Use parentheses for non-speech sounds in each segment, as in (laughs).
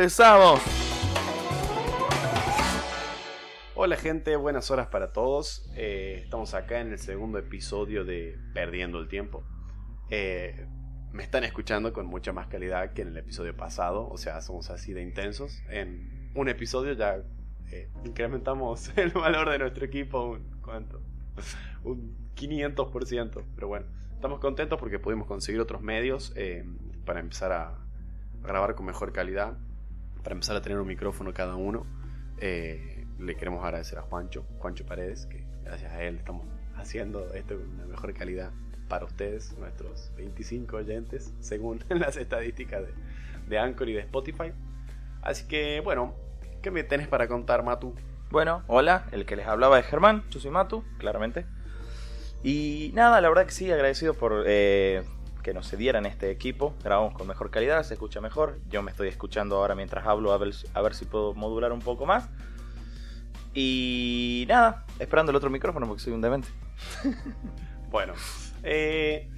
Empezamos. Hola gente, buenas horas para todos. Eh, estamos acá en el segundo episodio de Perdiendo el Tiempo. Eh, me están escuchando con mucha más calidad que en el episodio pasado, o sea, somos así de intensos. En un episodio ya eh, incrementamos (laughs) el valor de nuestro equipo ¿cuánto? un 500%, pero bueno, estamos contentos porque pudimos conseguir otros medios para empezar a grabar con mejor calidad, para empezar a tener un micrófono cada uno. Eh, le queremos agradecer a Juancho, Juancho Paredes, que gracias a él estamos haciendo esto con una mejor calidad para ustedes, nuestros 25 oyentes, según (laughs) las estadísticas de, de Anchor y de Spotify. Así que, bueno, ¿qué me tenés para contar, Matu? Bueno, hola, el que les hablaba es Germán, yo soy Matu, claramente. Y nada, la verdad que sí, agradecido por eh, que nos cedieran este equipo. Grabamos con mejor calidad, se escucha mejor. Yo me estoy escuchando ahora mientras hablo a ver, a ver si puedo modular un poco más. Y nada, esperando el otro micrófono porque soy un demente. (laughs) bueno, eh,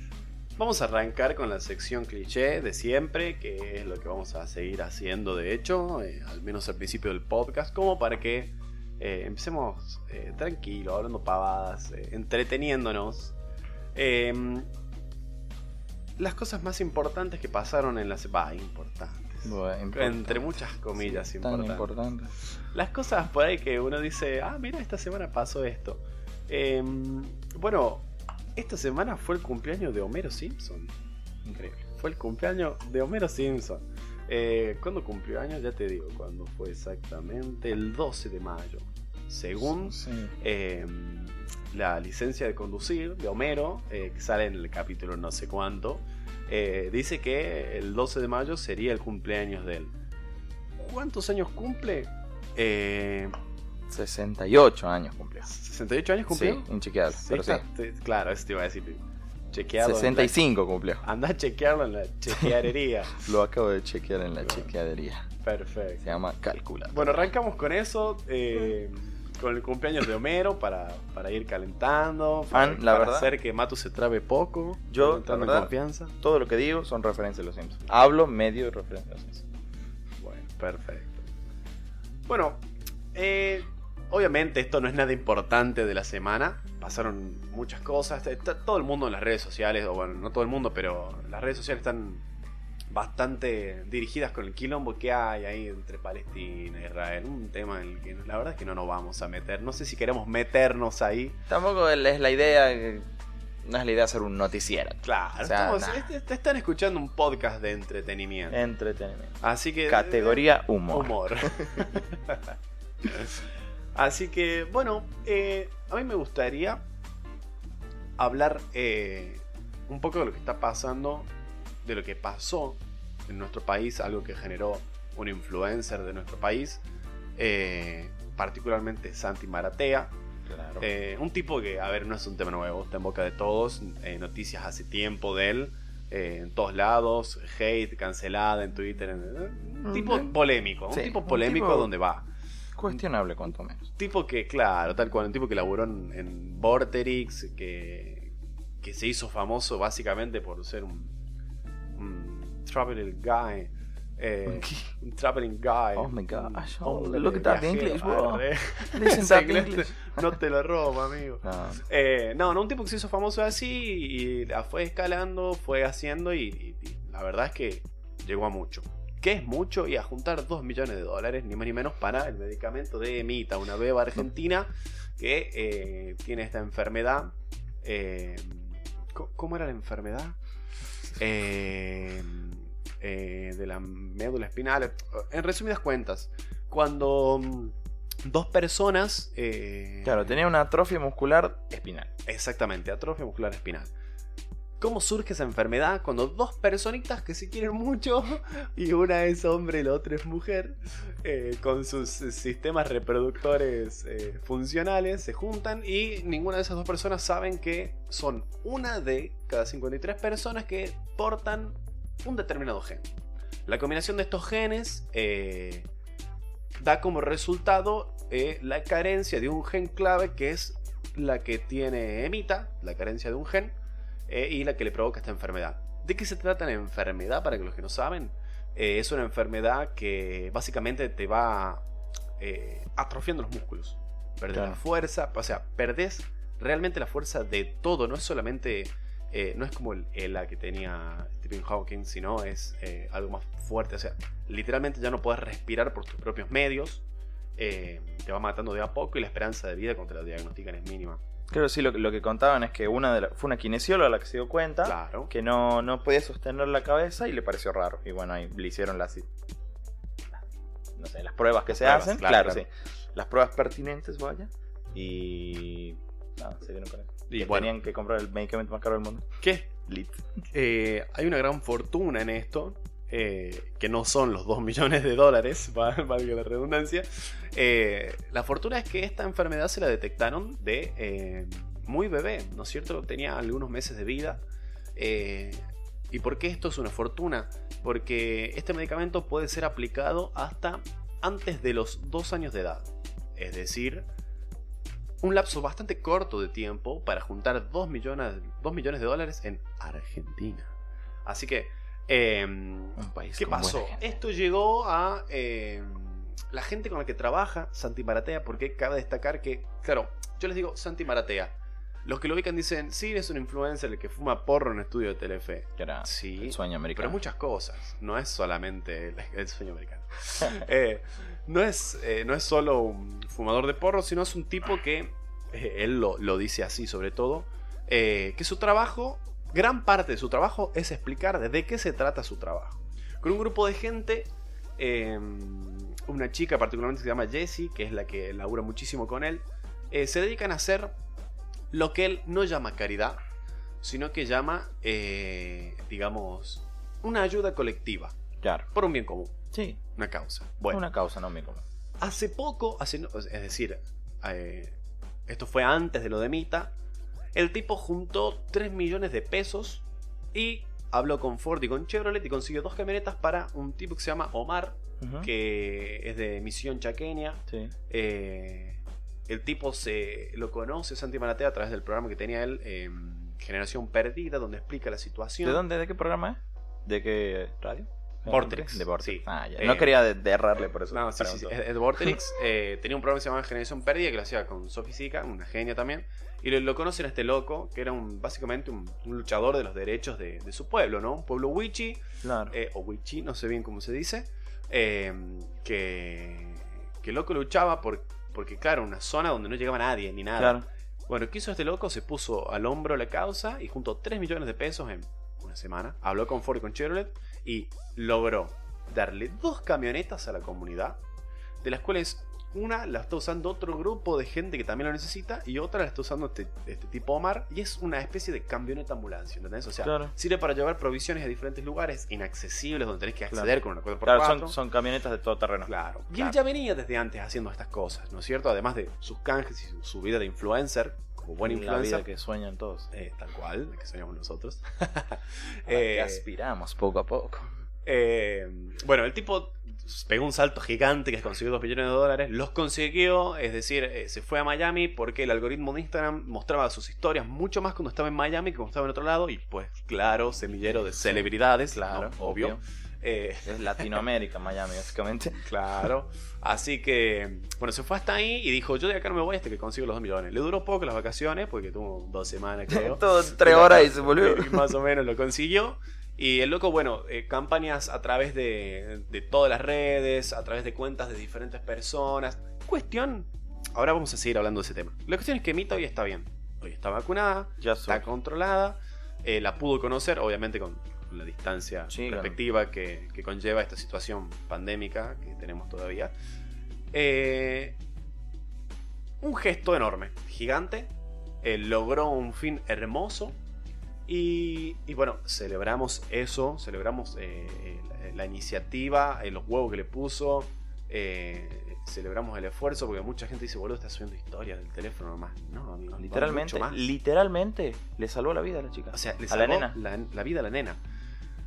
vamos a arrancar con la sección cliché de siempre, que es lo que vamos a seguir haciendo de hecho, eh, al menos al principio del podcast, como para que eh, empecemos tranquilo, hablando pavadas, entreteniéndonos. Las cosas más importantes que pasaron en la... Va, importantes entre muchas comillas importantes. Las cosas por ahí que uno dice, ah, mira, esta semana pasó esto. Em, bueno, esta semana fue el cumpleaños de Homero Simpson. Increíble. Fue el cumpleaños de Homero Simpson. Eh, ¿Cuándo cumplió años? Ya te digo, cuando fue exactamente el 12 de mayo. Según em, la licencia de conducir de Homero, eh, que sale en el capítulo no sé cuánto, eh, dice que el 12 de mayo sería el cumpleaños de él. ¿Cuántos años cumple? 68 años cumplió. ¿68 años cumplió? Sí, inchequeable. pero sí. Claro, eso te iba a decir. 65 cumplió. Anda a chequearlo en la chequeadería. (laughs) Lo acabo de chequear en la chequeadería. Perfecto. Se llama calculador. Bueno, arrancamos con eso. Eh, con el cumpleaños de Homero para, ir calentando, para, la verdad, hacer que Matu se trabe poco, yo en confianza. Todo lo que digo son referencias a los Simpsons. Hablo medio de referencias a los Simpsons. Bueno, perfecto. Bueno, eh, obviamente esto no es nada importante de la semana. Pasaron muchas cosas. Está todo el mundo en las redes sociales, o bueno, no todo el mundo, pero las redes sociales están bastante dirigidas con el quilombo que hay ahí entre Palestina e Israel. Un tema en el que la verdad es que no nos vamos a meter. No sé si queremos meternos ahí. Tampoco es la idea. No es la idea hacer un noticiero. Claro, te están escuchando un podcast de entretenimiento. Entretenimiento. Así que. Categoría humor. Humor. (laughs) Así que, bueno, eh, a mí me gustaría hablar eh, un poco de lo que está pasando de lo que pasó en nuestro país, algo que generó un influencer de nuestro país, eh, particularmente Santi Maratea. Eh, un tipo que, a ver, no es un tema nuevo, está en boca de todos, eh, noticias hace tiempo de él, en todos lados, hate, cancelada en Twitter, un tipo polémico, un tipo polémico donde va. Cuestionable, cuanto menos. Tipo que, claro, tal cual, un tipo que laburó en, en Vorterix, que, que se hizo famoso básicamente por ser un traveling guy. Eh, un traveling guy. Oh my gosh. Oh, look at that English, (laughs) (laughs) bro. No (laughs) te lo robo, amigo. Eh, no. no, un tipo que se hizo famoso así y la fue escalando, fue haciendo y, la verdad es que llegó a mucho. ¿Qué es mucho? Y a juntar 2 millones de dólares, ni más ni menos, para el medicamento de Emita, una beba argentina que eh, tiene esta enfermedad. ¿Cómo era la enfermedad? Eh, eh, de la médula espinal. En resumidas cuentas, cuando mm, dos personas... Eh, claro, tenía una atrofia muscular espinal. Exactamente, atrofia muscular espinal. ¿Cómo surge esa enfermedad? Cuando dos personitas que se quieren mucho (laughs) y una es hombre y la otra es mujer, eh, con sus sistemas reproductores funcionales, se juntan y ninguna de esas dos personas saben que son una de cada 53 personas que portan un determinado gen. La combinación de estos genes eh, da como resultado eh, la carencia de un gen clave que es la que tiene Emita, la carencia de un gen, eh, y la que le provoca esta enfermedad. ¿De qué se trata la enfermedad para que los que no saben? eh, es una enfermedad que básicamente te va eh, atrofiando los músculos. Perdés Claro. la fuerza, o sea, perdés realmente la fuerza de todo, no es solamente, eh, no es como el ELA que tenía Stephen Hawking, sino es eh, algo más fuerte, o sea, literalmente ya no puedes respirar por tus propios medios, eh, te va matando de a poco y la esperanza de vida cuando te la diagnostican es mínima. Creo que sí, lo, lo que contaban es que una de la- fue una kinesióloga la que se dio cuenta Claro. que no, no podía sostener la cabeza y le pareció raro. Y bueno, ahí le hicieron las, no sé, las pruebas que Las se pruebas, hacen. claro, Claro, claro. sí. Las pruebas pertinentes, vaya. Y. Nada, se dieron con eso. Y Que bueno. tenían que comprar el medicamento más caro del mundo. ¿Qué? Lit. Eh, hay una gran fortuna en esto, eh, que no son los 2 (laughs) millones de dólares, va- valga la redundancia. Eh, la fortuna es que esta enfermedad se la detectaron de eh, muy bebé, ¿no es cierto? Tenía algunos meses de vida. ¿Y por qué esto es una fortuna? Porque este medicamento puede ser aplicado hasta antes de los 2 años de edad. Es decir, un lapso bastante corto de tiempo para juntar 2 millones, 2 millones de dólares en Argentina. Así que, eh, Un país ¿qué pasó? Esto llegó a eh, la gente con la que trabaja Santi Maratea, porque cabe destacar que, claro, yo les digo Santi Maratea. Los que lo ubican dicen, sí, es un influencer el que fuma porro en un estudio de Telefe. Era Sí, el sueño Pero americano. muchas cosas. No es solamente el, el sueño americano. (laughs) Eh, no, es, eh, no es solo un fumador de porro, sino es un tipo que, eh, él lo, lo dice así sobre todo, que su trabajo, gran parte de su trabajo es explicar de qué se trata su trabajo. Con un grupo de gente, eh, una chica particularmente que se llama Jessie, que es la que labura muchísimo con él, eh, se dedican a hacer lo que él no llama caridad, sino que llama, eh, digamos, una ayuda colectiva, Claro. por un bien común, Sí. una causa. Bueno, Una causa, no me como. hace poco, hace, no- es decir, eh, esto fue antes de lo de Mita, el tipo juntó 3 millones de pesos y habló con Ford y con Chevrolet y consiguió dos camionetas para un tipo que se llama Omar, que es de Misión Chaqueña. Sí. Eh, el tipo se lo conoce, Santi Maratea, a través del programa que tenía él, eh, Generación Perdida, donde explica la situación. ¿De dónde? ¿De qué programa es? ¿De qué radio? Vortex, De Vortex. sí. Ah, ya. Eh, No quería errarle por eso. No, sí, sí, sí, Vortex. (laughs) eh, tenía un programa que se llamaba Generación Perdida que lo hacía con Sophie Sica, una genia también. Y lo, lo conocen a este loco, que era un, básicamente un, un luchador de los derechos de, de su pueblo, ¿no? Un pueblo wichi, Claro. eh, o wichi, no sé bien cómo se dice. eh, que, que loco luchaba por, porque, claro, una zona donde no llegaba nadie ni nada. claro. Bueno, ¿qué hizo este loco? Se puso al hombro la causa y juntó 3 millones de pesos en una semana. Habló con Ford y con Chevrolet y logró darle dos camionetas a la comunidad, de las cuales una la está usando otro grupo de gente que también lo necesita y otra la está usando este, este tipo Omar y es una especie de camioneta ambulancia, ¿entendés? O sea, Claro. sirve para llevar provisiones a diferentes lugares inaccesibles donde tenés que Claro. acceder con una 4x4. Claro, son, son camionetas de todo terreno. Claro. Y él ya venía desde antes haciendo estas cosas, ¿no es cierto? Además de sus canjes y su, su vida de influencer, como buen La influencer. vida que sueñan todos. eh, tal cual, la que soñamos nosotros. (laughs) (laughs) La Eh, que aspiramos poco a poco. eh, bueno, el tipo pegó un salto gigante que consiguió 2 millones de dólares. Los consiguió, es decir, eh, se fue a Miami porque el algoritmo de Instagram mostraba sus historias mucho más cuando estaba en Miami que cuando estaba en otro lado. Y pues, claro, semillero de celebridades, Claro, ¿no? obvio. Eh, Es Latinoamérica, (laughs) Miami, básicamente. Claro. Así que, bueno, se fue hasta ahí y dijo, yo de acá no me voy hasta que consigo los 2 millones. Le duró poco las vacaciones, porque tuvo dos semanas, creo. (laughs) Todo tres horas y se volvió. (laughs) Y más o menos lo consiguió. Y el loco, bueno, eh, campañas a través de, de todas las redes, a través de cuentas de diferentes personas. Cuestión, ahora vamos a seguir hablando de ese tema. La cuestión es que Mita hoy está bien. Hoy está vacunada, Ya está soy. controlada, eh, la pudo conocer, obviamente con la distancia Sí, claro. respectiva que, que conlleva esta situación pandémica que tenemos todavía. Eh, un gesto enorme, gigante, eh, logró un fin hermoso y, y bueno, celebramos eso, celebramos eh, eh, la, la iniciativa, eh, los huevos que le puso, eh, celebramos el esfuerzo porque mucha gente dice, boludo, estás subiendo historias del teléfono nomás. No, amigo, va Literalmente, mucho más. literalmente le salvó la vida a la chica. O sea, le a la nena. La, la vida a la nena.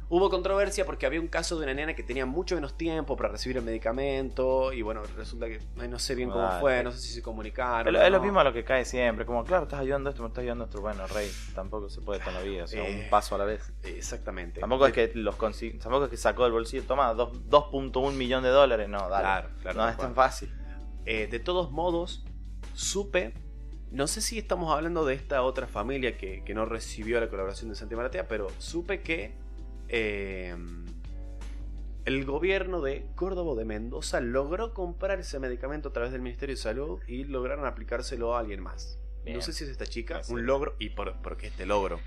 Hubo controversia porque había un caso de una nena que tenía mucho menos tiempo para recibir el medicamento y bueno, resulta que ay, no sé bien cómo fue, no sé si se comunicaron. Es, lo- es lo no. mismo a lo que cae siempre. Como, claro, estás ayudando a esto, me estás ayudando a esto. Bueno, rey, tampoco se puede toda la vida. O sea, Eh, un paso a la vez. Exactamente. Tampoco es que los consi- tampoco es que sacó del bolsillo, toma, dos- 2.1 millón de dólares. No, dale. Claro, claro, no es tan fácil. Eh, de todos modos, supe. No sé si estamos hablando de esta otra familia que, que no recibió la colaboración de Santi Maratea, pero supe que eh, el gobierno de Córdoba de Mendoza logró comprar ese medicamento a través del Ministerio de Salud y lograron aplicárselo a alguien más. Bien. No sé si es esta chica, un logro, y por, por qué este logro.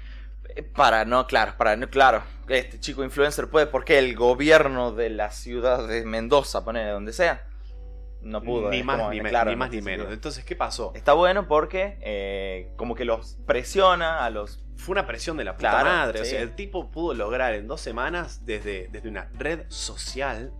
Eh, Para, no, claro, para, no, claro. Este chico influencer puede, porque el gobierno de la ciudad de Mendoza, poner donde sea, no pudo. ni más como, ni, claro, ni más ni menos. Entonces, ¿qué pasó? Está bueno porque eh, como que los presiona a los... Fue una presión de la puta Claro, madre. O sea, el tipo pudo lograr en dos semanas, desde, desde una red social,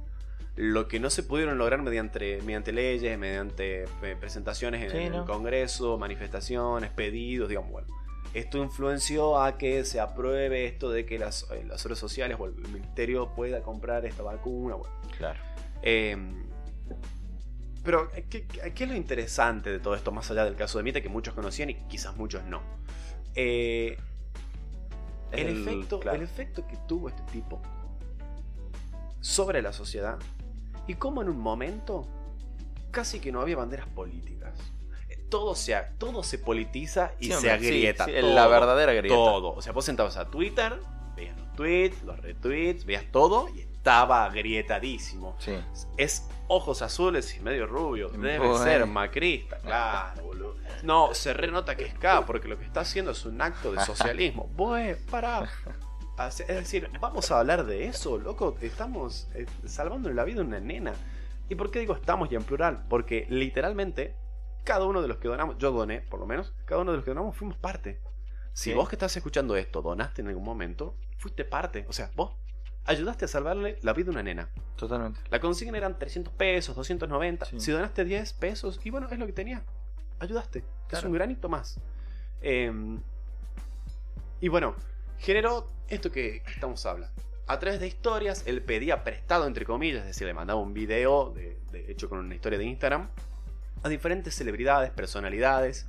lo que no se pudieron lograr mediante, mediante leyes, mediante eh, presentaciones en, Sí, en ¿no? el Congreso, manifestaciones, pedidos, digamos, bueno. Esto influenció a que se apruebe esto de que las, eh, las obras sociales o el ministerio pueda comprar esta vacuna. Bueno. Claro. Eh, pero, ¿qué, qué- es lo interesante de todo esto, más allá del caso de Mita, que muchos conocían y quizás muchos no? Eh, el, El- efecto, claro. el efecto que tuvo este tipo sobre la sociedad y cómo en un momento casi que no había banderas políticas. Eh, Todo se, todo se politiza y Sí, se agrieta. sí, sí, todo, la verdadera grieta. Todo. O sea, vos sentabas a Twitter, veías los tweets, los retweets, veías todo y estaba agrietadísimo. Sí. Es ojos azules y medio rubio. Debe ser macrista, claro, boludo. No, se renota que es K porque lo que está haciendo es un acto de socialismo. (laughs) Pues, para. Es decir, vamos a hablar de eso, loco. Estamos eh, salvando la vida de una nena. ¿Y por qué digo estamos y en plural? Porque literalmente, cada uno de los que donamos, yo doné por lo menos, cada uno de los que donamos fuimos parte. Si Sí. vos que estás escuchando esto donaste en algún momento, fuiste parte. O sea, vos ayudaste a salvarle la vida de una nena. Totalmente. La consigna eran 300 pesos, 290. Sí. Si donaste 10 pesos, y bueno, es lo que tenía. Ayudaste. Es un granito más. Eh, y bueno, generó esto que que estamos hablando. A través de historias, él pedía prestado, entre comillas, es decir, le mandaba un video de, de- hecho con una historia de Instagram a diferentes celebridades, personalidades,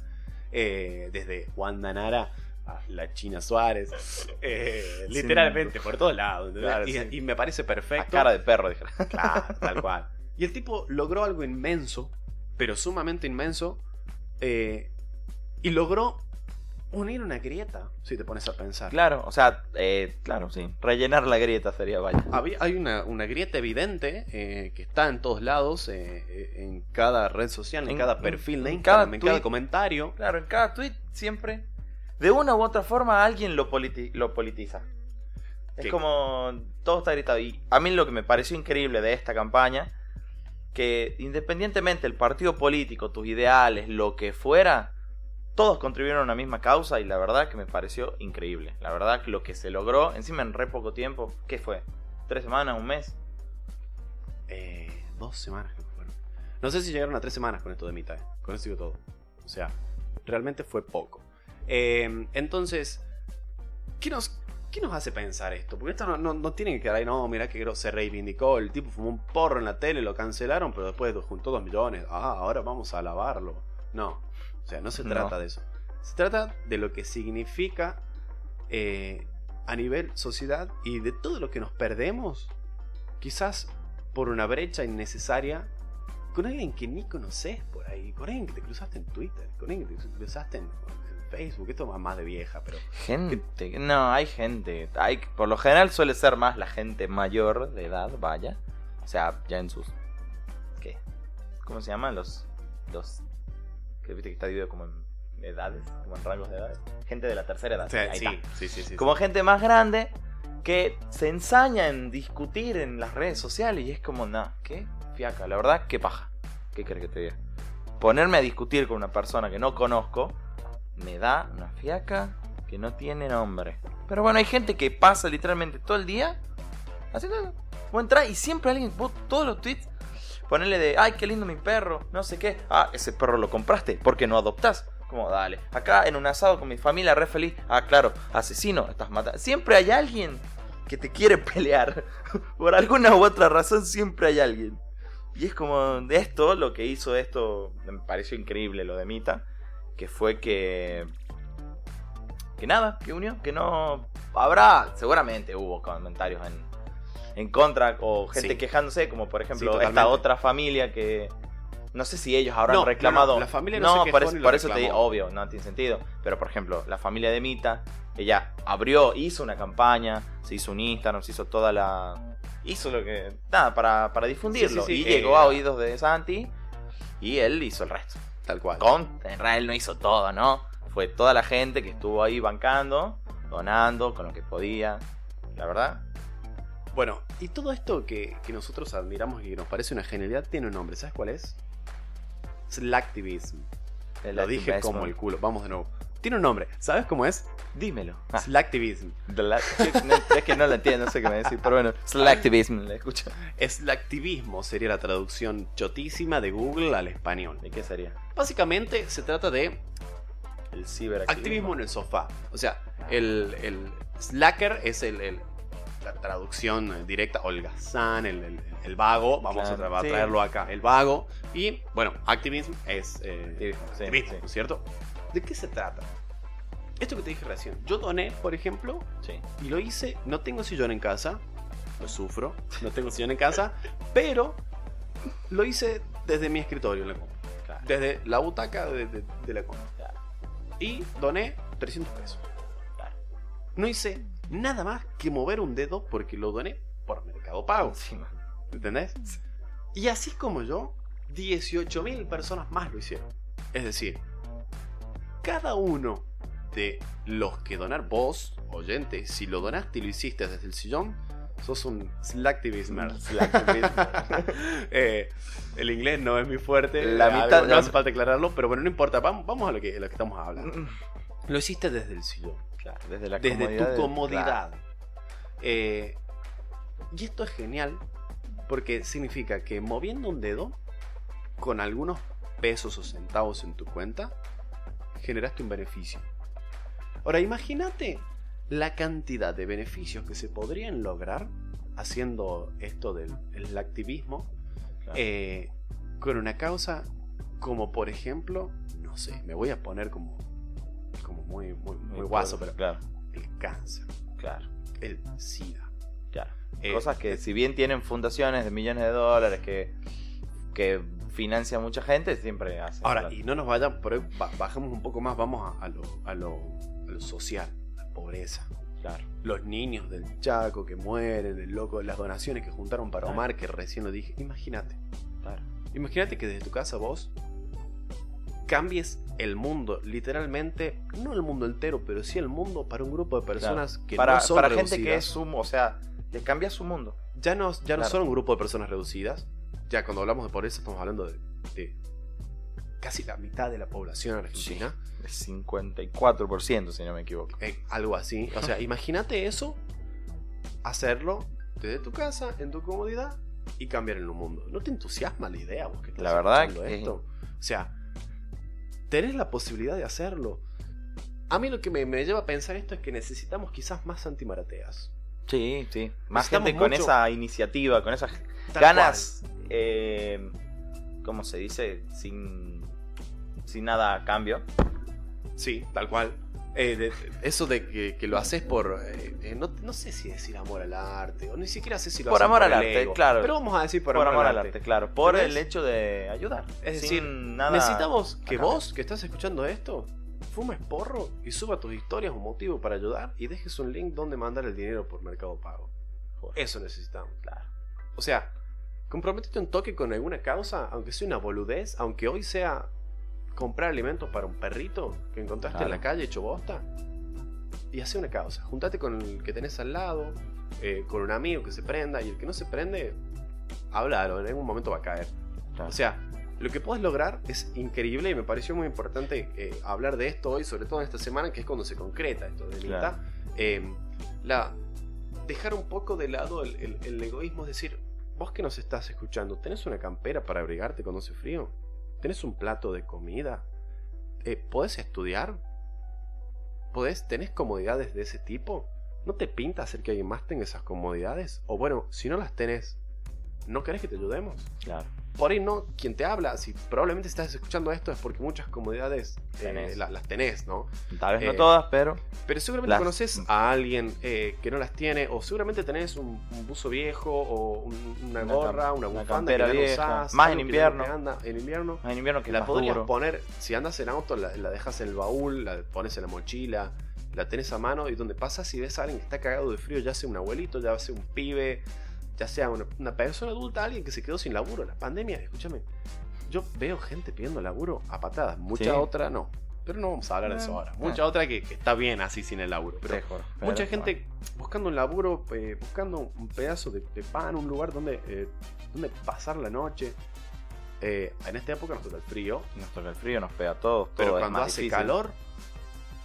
eh, desde Wanda Nara a la China Suárez, (laughs) eh, literalmente por todos lados. y, sí. y me parece A perfecto. cara de perro, dije. (laughs) Claro, tal cual. Y el tipo logró algo inmenso, pero sumamente inmenso, eh, y logró unir una grieta, si te pones a pensar. Claro, o sea, eh, claro, sí. Rellenar la grieta sería, vaya. Había- hay una, una grieta evidente eh, que está en todos lados, eh, en cada red social, en, En- cada en- perfil de en Instagram, cada en cada comentario. Claro, en cada tweet siempre, de una u otra forma, alguien lo, politi- lo politiza. Es como todo está gritado. Y a mí lo que me pareció increíble de esta campaña, que independientemente del partido político, tus ideales, lo que fuera, todos contribuyeron a una misma causa y la verdad que me pareció increíble. La verdad que lo que se logró, encima en re poco tiempo, ¿qué fue? ¿Tres semanas? ¿Un mes? Eh, dos semanas creo que fueron. No sé si llegaron a tres semanas con esto de mitad, con eso digo todo. O sea, realmente fue poco. Eh, entonces, ¿qué nos, ¿qué nos hace pensar esto? Porque esto no, no, no tiene que quedar ahí, no, mira que se reivindicó, el tipo fumó un porro en la tele, lo cancelaron, pero después juntó dos millones. Ah, ahora vamos a alabarlo. No, o sea, no se No. trata de eso. Se trata de lo que significa eh, a nivel sociedad y de todo lo que nos perdemos, quizás por una brecha innecesaria, con alguien que ni conoces por ahí, con alguien que te cruzaste en Twitter, con alguien que te cruzaste en Facebook, esto va más de vieja, pero Gente, no, hay gente. Hay, por lo general suele ser más la gente mayor de edad, vaya. O sea, ya en sus. ¿Qué? ¿Cómo se llaman? Los. Los. Que viste que está dividido como en edades, como en rangos de edades. Gente de la tercera edad. O sea, ahí sí, sí, sí, sí, Como gente más grande que se ensaña en discutir en las redes sociales y es como, nah, ¿qué? Fiaca, la verdad, qué paja. ¿Qué crees que te diga? Ponerme a discutir con una persona que no conozco me da una fiaca que no tiene nombre. Pero bueno, hay gente que pasa literalmente todo el día haciendo. Vos entrás y siempre alguien, vos todos los tweets, ponerle de, ay, qué lindo mi perro, no sé qué. Ah, ese perro lo compraste, ¿por qué no adoptás? Como, dale. Acá en un asado con mi familia, re feliz. Ah, claro, asesino, estás matando. Siempre hay alguien que te quiere (laughs) pelear. Por alguna u otra razón siempre hay alguien. Y es como de esto, lo que hizo esto, me pareció increíble lo de Mita, que fue que... Que nada, que unió, que no... Habrá, seguramente hubo comentarios en, en contra o gente Sí. quejándose, como por ejemplo Sí, esta otra familia que... No sé si ellos habrán No, no, reclamado... no, la familia no se quejó por por eso te digo, obvio, no tiene sentido. Pero por ejemplo, la familia de Mita, ella abrió, hizo una campaña, se hizo un Instagram, se hizo toda la... Hizo lo que... Nada, para, para difundirlo. Sí, sí, sí, y eh, llegó a oídos de Santi y él hizo el resto. Tal cual. Con, en realidad él no hizo todo, ¿no? Fue toda la gente que estuvo ahí bancando, donando con lo que podía. La verdad, Bueno, y todo esto que, que nosotros admiramos y que nos parece una genialidad tiene un nombre. ¿Sabes cuál es? Slacktivism. el Lo dije como el culo. Vamos de nuevo. Tiene un nombre. ¿Sabes cómo es? Dímelo. Ah, Slacktivism. la- es que no lo entiendo, no sé qué me decir, pero bueno, selectivism, le escucho. Slacktivismo sería la traducción chotísima de Google al español. ¿De qué sería? Básicamente se trata de El ciberactivismo. activismo en el sofá. O sea, el, el slacker es el, el- la traducción directa, holgazán, el, el- el vago, vamos a, Claro, tra- a sí. traerlo acá, el vago. Y bueno, activism es eh, Activismo, sí, activismo, sí. ¿no es cierto? ¿De qué se trata? Esto que te dije recién, yo doné, por ejemplo, Sí. y lo hice, no tengo sillón en casa, lo sufro, no tengo (laughs) sillón en casa, pero lo hice desde mi escritorio en la compu, Claro. desde la butaca de, de- de la compu. Claro. Y doné 300 pesos. Claro. No hice nada más que mover un dedo porque lo doné por Mercado Pago. Encima. ¿Entendés? Y así como yo, 18.000 personas más lo hicieron. Es decir, cada uno de los que donar, vos, oyente, si lo donaste y lo hiciste desde el sillón, sos un slacktivismer. (laughs) Eh, el inglés no es muy fuerte, La algo- mitad- no la- hace falta aclararlo, pero bueno, no importa, vamos, vamos a lo que, a lo que estamos hablando. Lo hiciste desde el sillón Claro, desde la desde comodidad tu comodidad. Eh, y esto es genial porque significa que moviendo un dedo con algunos pesos o centavos en tu cuenta, generaste un beneficio. Ahora imagínate la cantidad de beneficios que se podrían lograr haciendo esto del el activismo Claro. eh, con una causa como por ejemplo, no sé, me voy a poner como, como muy, muy, muy guaso, pero Claro, el cáncer, claro, el SIDA. claro. Eh, Cosas que si bien tienen fundaciones de millones de dólares que, que financia mucha gente, siempre hacen. Ahora, plata. y no nos vayan, por ahí bajemos un poco más, vamos a, a lo, a, lo, a lo social, la pobreza. Claro. Los niños del Chaco que mueren, el loco, las donaciones que juntaron para Claro. Omar, que recién lo dije. Imagínate. Claro. Imagínate que desde tu casa vos cambies el mundo, literalmente, no el mundo entero, pero sí el mundo para un grupo de personas que para no son para gente que reducidas. es su, o sea, le cambia su mundo. ya no, ya no son un grupo de personas reducidas. Ya cuando hablamos de pobreza estamos hablando de, de casi la mitad de la población argentina. El 54%, si no me equivoco. Eh, algo así. O sea, (laughs) imagínate eso, hacerlo desde tu casa, en tu comodidad y cambiar el mundo. ¿No te entusiasma la idea vos que estás La verdad que- esto? O sea, tenés la posibilidad de hacerlo. A mí lo que me, me lleva a pensar esto es que necesitamos quizás más antimarateas. Sí, sí. Más gente con mucho- esa iniciativa, con esas Tal ganas, eh, ¿cómo se dice? Sin, sin nada a cambio. Sí, tal cual. Eh, de- eso de que, que lo haces por. eh, eh, no, no sé si decir amor al arte, o ni siquiera sé si lo Por amor al arte, ego, claro. Pero vamos a decir por, Por, amor al arte, claro. Por el hecho de ayudar. Es sin decir, nada necesitamos que vos, que estás escuchando esto, fumes porro y suba tus historias un motivo para ayudar y dejes un link donde mandar el dinero por Mercado Pago. Joder, Eso necesitamos. claro. O sea, comprométete un toque con alguna causa, aunque sea una boludez, aunque hoy sea comprar alimentos para un perrito que encontraste en la calle hecho bosta. Y hace una causa. Juntate con el que tenés al lado, eh, con un amigo que se prenda, y el que no se prende, háblalo, en algún momento va a caer. claro. O sea, lo que puedes lograr es increíble y me pareció muy importante eh, hablar de esto hoy, sobre todo en esta semana, que es cuando se concreta esto de. Claro. Eh, la, dejar un poco de lado el, el- el egoísmo, es decir, vos que nos estás escuchando, ¿tenés una campera para abrigarte cuando hace frío? ¿Tenés un plato de comida? Eh, ¿Podés estudiar? ¿Podés, ¿Tenés comodidades de ese tipo? ¿no te pinta hacer que alguien más tenga esas comodidades? O bueno, si no las tenés, ¿no querés que te ayudemos? Claro. Por ahí no, quien te habla, si probablemente estás escuchando esto es porque muchas comodidades eh, la- las tenés, ¿no? Tal vez no Eh, todas, pero. Pero seguramente Las- conoces a alguien eh, que no las tiene, o seguramente tenés un, un buzo viejo, o un- una Una gorra, una una bufanda que no usás, más en no invierno. anda en invierno. En invierno que La más podrías duro. poner, si andas en auto, la, la dejas en el baúl, la pones en la mochila, la tenés a mano y donde pasas y ves a alguien que está cagado de frío, ya sea un abuelito, ya sea un pibe, ya sea una, una persona adulta, alguien que se quedó sin laburo. La pandemia, escúchame, yo veo gente pidiendo laburo a patadas, mucha Sí. otra no. Pero no vamos a hablar de eso Eh, ahora. eh. Mucha otra que, que está bien así sin el laburo. Pero Mejor, mucha pero, gente buscando un laburo, eh, buscando un pedazo de, de pan, un lugar donde, eh, donde pasar la noche. Eh, en esta época nos toca el frío, Nos toca el frío, nos pega a todos. pero todo cuando hace difícil. calor,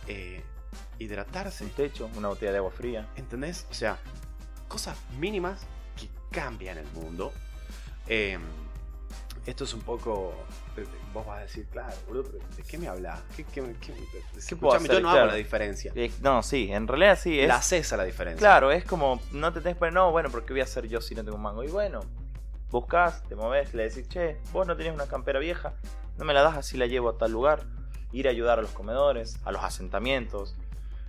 eh, hidratarse, Un techo, una botella de agua fría. ¿entendés? O sea, cosas mínimas cambian el mundo. Eh, esto es un poco. eh, Vos vas a decir, claro, boludo, pero ¿de qué me hablas? ¿Qué, qué, qué- ¿Qué puedo hacer? yo no Claro. hago la diferencia. Eh, No, sí, en realidad sí. Es, La haces a la diferencia. Claro, es como, no te tenés no, bueno, porque voy a hacer yo si no tengo un mango? Y bueno, buscas, te moves, le decís, che, vos no tenés una campera vieja, no me la das así la llevo a tal lugar. Ir a ayudar a los comedores, a los asentamientos.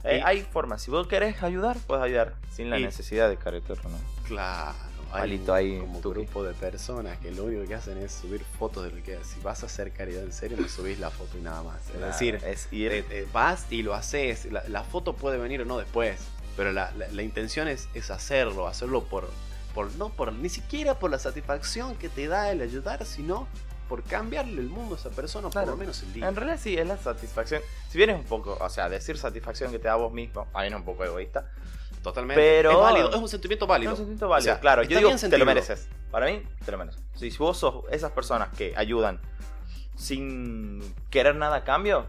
Eh, hay formas, si vos querés ayudar, puedes ayudar, sin la Y- necesidad de careterro, ¿no? Claro. Palito ahí, como tuki. grupo de personas que lo único que hacen es subir fotos de lo que si vas a hacer caridad en serio no subís la foto y nada más. Es Claro, decir, es ir, eh, eh, vas y lo haces. La, la foto puede venir o no después, pero la, la- la intención es, es hacerlo, hacerlo por, por no por ni siquiera por la satisfacción que te da el ayudar, sino por cambiarle el mundo a esa persona, Claro. por lo menos el día. En realidad sí, es la satisfacción. Si bien es un poco, o sea, decir satisfacción que te da a vos mismo, no es un poco egoísta. Totalmente. Pero- es válido, es un sentimiento válido. Es un sentimiento válido. O sea, claro, yo digo, te lo mereces. Para mí, te lo mereces. Si vos sos esas personas que ayudan sin querer nada a cambio,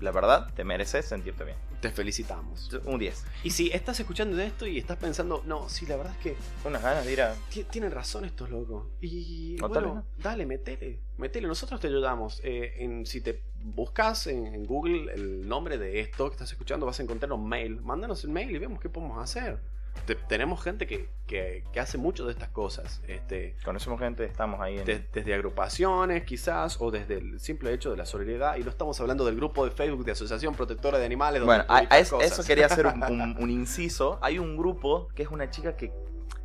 la verdad, te mereces sentirte bien. Te felicitamos. Un 10. Y si estás escuchando esto y estás pensando, no, sí, la verdad es que Unas ganas de ir a. Ti- Tienen razón estos locos. Y bueno, dale, metele. Metele, nosotros te ayudamos. Eh, en, si te buscas en, Google el nombre de esto que estás escuchando, vas a encontrar un mail. Mándanos el mail y vemos qué podemos hacer. Te- tenemos gente que, que- que hace mucho de estas cosas. Este, Conocemos gente, estamos ahí en. de- desde agrupaciones, quizás, o desde el simple hecho de la solidaridad. Y no estamos hablando del grupo de Facebook de Asociación Protectora de Animales. donde Bueno, a, eso, quería hacer un, (laughs) un- un inciso. Hay un grupo que es una chica que.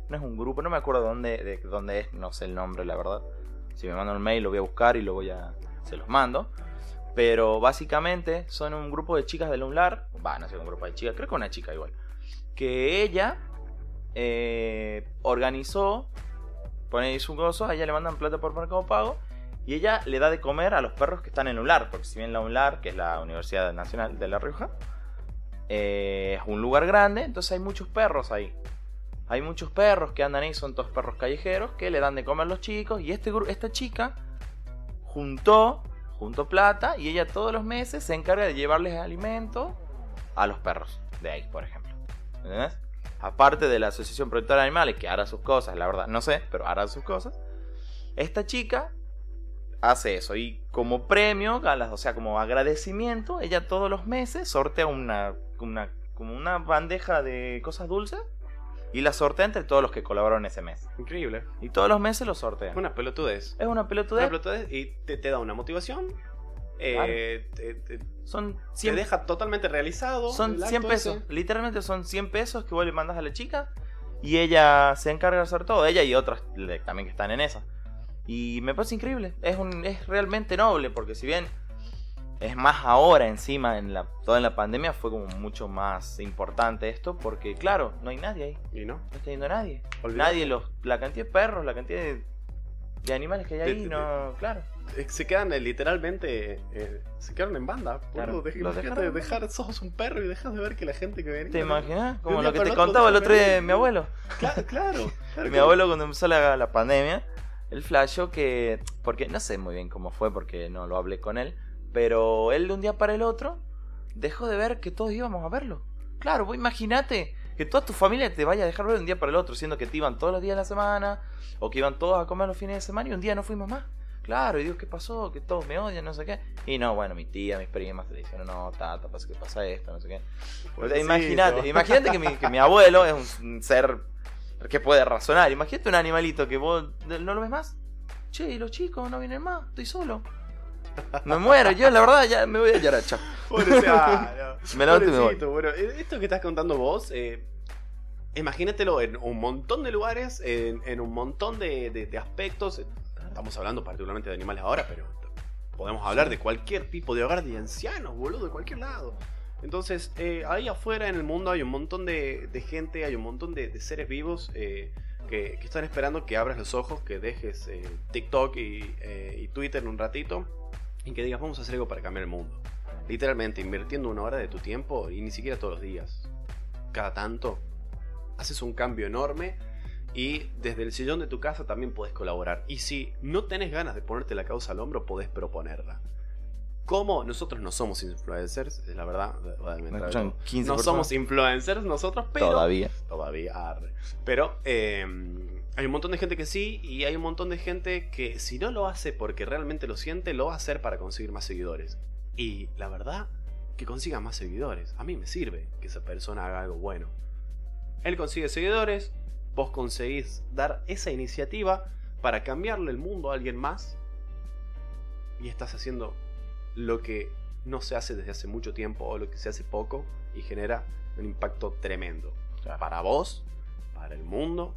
No es un grupo, no me acuerdo dónde, de dónde es, no sé el nombre, la verdad. Si me mandan un mail, lo voy a buscar y lo voy a. Se los mando. Pero básicamente son un grupo de chicas del UNLAR. Va, no sé, un grupo de chicas, creo que una chica igual. Que ella eh, organizó, pone su gozo, a ella le mandan plata por Mercado Pago. Y ella le da de comer a los perros que están en UNLAR. Porque si bien la UNLAR, que es la Universidad Nacional de La Rioja, eh, es un lugar grande, entonces hay muchos perros ahí. Hay muchos perros que andan ahí, son todos perros callejeros que le dan de comer a los chicos. Y este, esta chica juntó, plata y ella todos los meses se encarga de llevarles alimento a los perros de ahí, por ejemplo. Aparte de la Asociación Protectora de Animales, que hará sus cosas, la verdad, no sé, pero hará sus cosas. Esta chica hace eso y como premio, o sea, como agradecimiento, ella todos los meses sortea una, una, como una bandeja de cosas dulces y la sortea entre todos los que colaboraron ese mes. Increíble. Y todos los meses lo sortea. Una pelotudez. es una Una pelotudez. y te, te da una motivación. eh, te- te- Son te 100, deja totalmente realizado. son el 100 acto pesos. ese. Literalmente son 100 pesos que vos le mandas a la chica y ella se encarga de hacer todo. Ella y otras también que están en esa. Y me parece increíble. Es, un, es realmente noble porque si bien es más ahora encima, en la, toda en la pandemia fue como mucho más importante esto porque claro, no hay nadie ahí. Y no. No está yendo nadie. Olvidate. Nadie, los, la cantidad de perros, la cantidad de, de animales que hay De- ahí, de- no, claro. Eh, Se quedan eh, literalmente. eh, se quedan en banda. Claro, imagínate dejaron- dejar, sos un perro y dejas de ver que la gente que venía. ¿Te imaginas? Como lo que te el contaba el otro día de mi abuelo. Claro, claro. claro (laughs) Mi abuelo cuando empezó la, la pandemia, él flashó que, porque no sé muy bien cómo fue porque no lo hablé con él, pero él de un día para el otro dejó de ver que todos íbamos a verlo. Claro, vos imagínate que toda tu familia te vaya a dejar ver de un día para el otro, siendo que te iban todos los días de la semana o que iban todos a comer los fines de semana y un día no fuimos más. Claro, y digo, ¿qué pasó? Que todos me odian, no sé qué. Y no, bueno, mi tía, mis primas te dicen, no, tata, pasa que pasa esto, no sé qué. Pobrecito. Imagínate, imagínate que mi, que mi abuelo es un ser que puede razonar. Imagínate un animalito que vos no lo ves más. Che, y los chicos no vienen más, estoy solo. Me muero, yo la verdad ya me voy a llorar, chao. Pobrecito. (laughs) Me levanto y me voy. Bueno, eh, esto que estás contando vos, eh, imagínatelo en un montón de lugares, en, en un montón de, de- de aspectos. Estamos hablando particularmente de animales ahora, pero podemos hablar de cualquier tipo de hogar de ancianos, boludo, de cualquier lado. Entonces, eh, ahí afuera en el mundo hay un montón de, de gente, hay un montón de, seres vivos eh, que, que están esperando que abras los ojos, que dejes eh, TikTok y, y Twitter un ratito y que digas, vamos a hacer algo para cambiar el mundo. Literalmente, invirtiendo una hora de tu tiempo y ni siquiera todos los días. Cada tanto, haces un cambio enorme y desde el sillón de tu casa también podés colaborar. Y si no tenés ganas de ponerte la causa al hombro, podés proponerla. Como nosotros no somos influencers, la verdad, voy a Me entrar escuchan todo. 15 no personas. somos influencers nosotros, pero Todavía. todavía arre. Pero eh, hay un montón de gente que sí y hay un montón de gente que si no lo hace porque realmente lo siente, lo va a hacer para conseguir más seguidores. Y la verdad, que consiga más seguidores. A mí me sirve que esa persona haga algo bueno. Él consigue seguidores, vos conseguís dar esa iniciativa para cambiarle el mundo a alguien más y estás haciendo lo que no se hace desde hace mucho tiempo o lo que se hace poco y genera un impacto tremendo Claro. para vos, para el mundo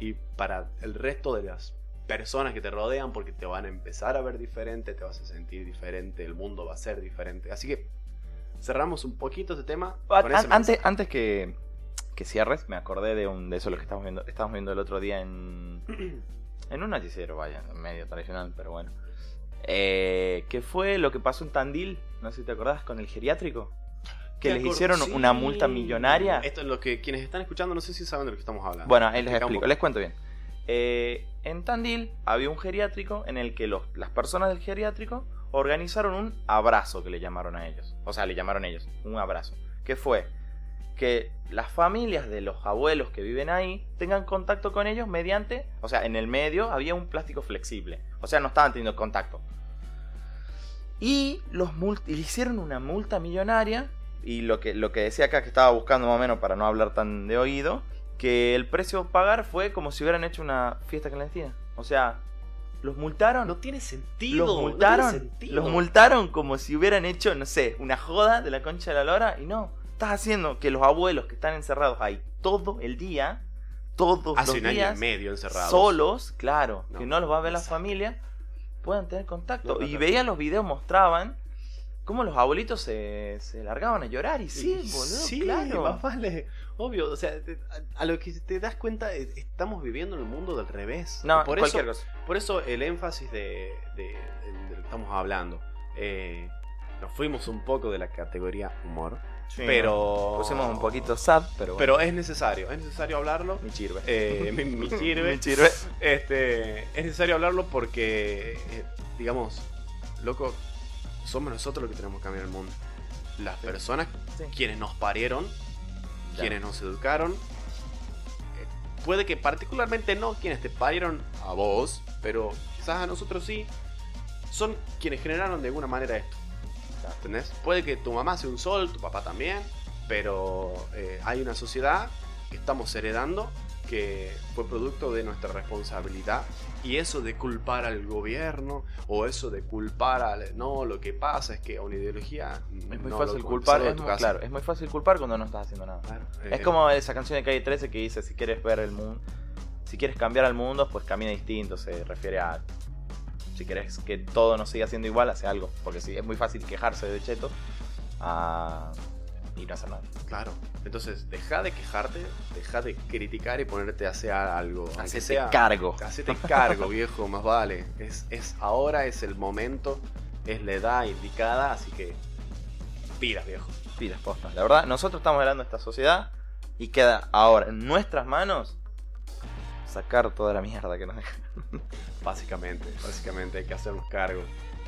y para el resto de las personas que te rodean porque te van a empezar a ver diferente, te vas a sentir diferente, el mundo va a ser diferente. Así que cerramos un poquito este tema. Ah, con ese an- antes, antes que, que cierres, me acordé de un de eso lo que estamos viendo, estamos viendo el otro día en, (clears throat) en un noticiero, vaya, medio tradicional, pero bueno. Eh, que fue lo que pasó en Tandil, no sé si te acordás, con el geriátrico. Que ¿Te les hicieron Sí. una multa millonaria. Esto es lo que quienes están escuchando no sé si saben de lo que estamos hablando. Bueno, ahí les explico, les cuento bien. Eh, en Tandil había un geriátrico en el que los- las personas del geriátrico organizaron un abrazo que le llamaron a ellos. O sea, le llamaron ellos, un abrazo. Que fue que las familias de los abuelos que viven ahí tengan contacto con ellos mediante, o sea, en el medio había un plástico flexible. O sea, no estaban teniendo contacto. Y los mult- y le hicieron una multa millonaria. Y lo que, lo que decía acá que estaba buscando más o menos para no hablar tan de oído. Que el precio a pagar fue como si hubieran hecho una fiesta clandestina. O sea, los multaron. No tiene sentido. los no tiene multaron. sentido. los multaron como si hubieran hecho, no sé, una joda de la concha de la lora. Y no. Estás haciendo que los abuelos que están encerrados ahí todo el día. Todos Hace los un año días. y medio encerrados. Solos, claro. No, que no los va a ver la familia. Puedan tener contacto. No, no, y no. veía los videos, mostraban. Cómo los abuelitos se, se largaban a llorar. Y sí, boludo, sí, claro. más vale. Obvio, o sea, te- a, a lo que te das cuenta, eh, estamos viviendo en el mundo del revés. No, por cualquier eso, cosa. Por eso el énfasis de, de- lo que estamos hablando. Eh, nos fuimos un poco de la categoría humor, Sí, pero. Pusimos un poquito sad, pero bueno. Pero es necesario, es necesario hablarlo. Me sirve. Eh, me, me (laughs) sirve. Me sirve. Este, es necesario hablarlo porque, eh, digamos, loco, somos nosotros los que tenemos que cambiar el mundo. Las personas, Sí. quienes nos parieron, Ya. quienes nos educaron, eh, puede que particularmente no quienes te parieron a vos, pero quizás a nosotros sí, son quienes generaron de alguna manera esto. ¿Entendés? Puede que tu mamá sea un sol, tu papá también, pero eh, hay una sociedad que estamos heredando que fue producto de nuestra responsabilidad y eso de culpar al gobierno o eso de culpar al no lo que pasa es que una ideología Es muy no, fácil culpar, es muy, claro, es muy fácil culpar cuando no estás haciendo nada. Claro, Es eh, como esa canción de Calle 13 que dice, si quieres ver el mundo, si quieres cambiar al mundo, pues camina distinto, se refiere a si quieres que todo no siga siendo igual, hace algo, porque sí, es muy fácil quejarse de cheto a- y no hacer nada. Claro. Entonces, deja de quejarte, deja de criticar y ponerte a hacer algo. Hacete sea, cargo. Hacete cargo, viejo, más vale. Es, es ahora, es el momento, es la edad indicada, así que pidas, viejo. Pilas, posta. La verdad, nosotros estamos hablando de esta sociedad y queda ahora en nuestras manos sacar toda la mierda que nos deja. Básicamente, básicamente hay que hacernos cargo.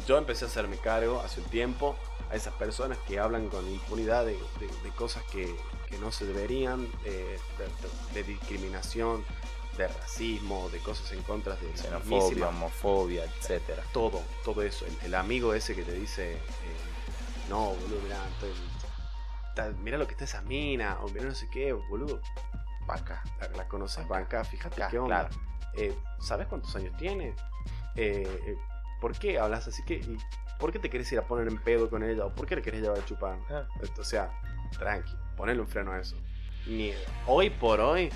Yo empecé a hacerme cargo hace un tiempo a esas personas que hablan con impunidad de, de- de cosas que, que no se deberían, eh, de, discriminación, de racismo, de cosas en contra de Xenofobia, homofobia, etcétera. todo, todo eso. El, el amigo ese que te dice, eh, no, boludo, mirá, ta- mirá lo que está esa mina, o mirá no sé qué, boludo, Vaca. la, la conoces, Banca. banca, fíjate qué onda. claro. Eh, ¿Sabes cuántos años tiene? ¿Por qué hablas así que? ¿Por qué te querés ir a poner en pedo con ella? ¿O por qué le querés llevar a chupar? Ah. O sea, tranqui, ponele un freno a eso. Ni, hoy por hoy,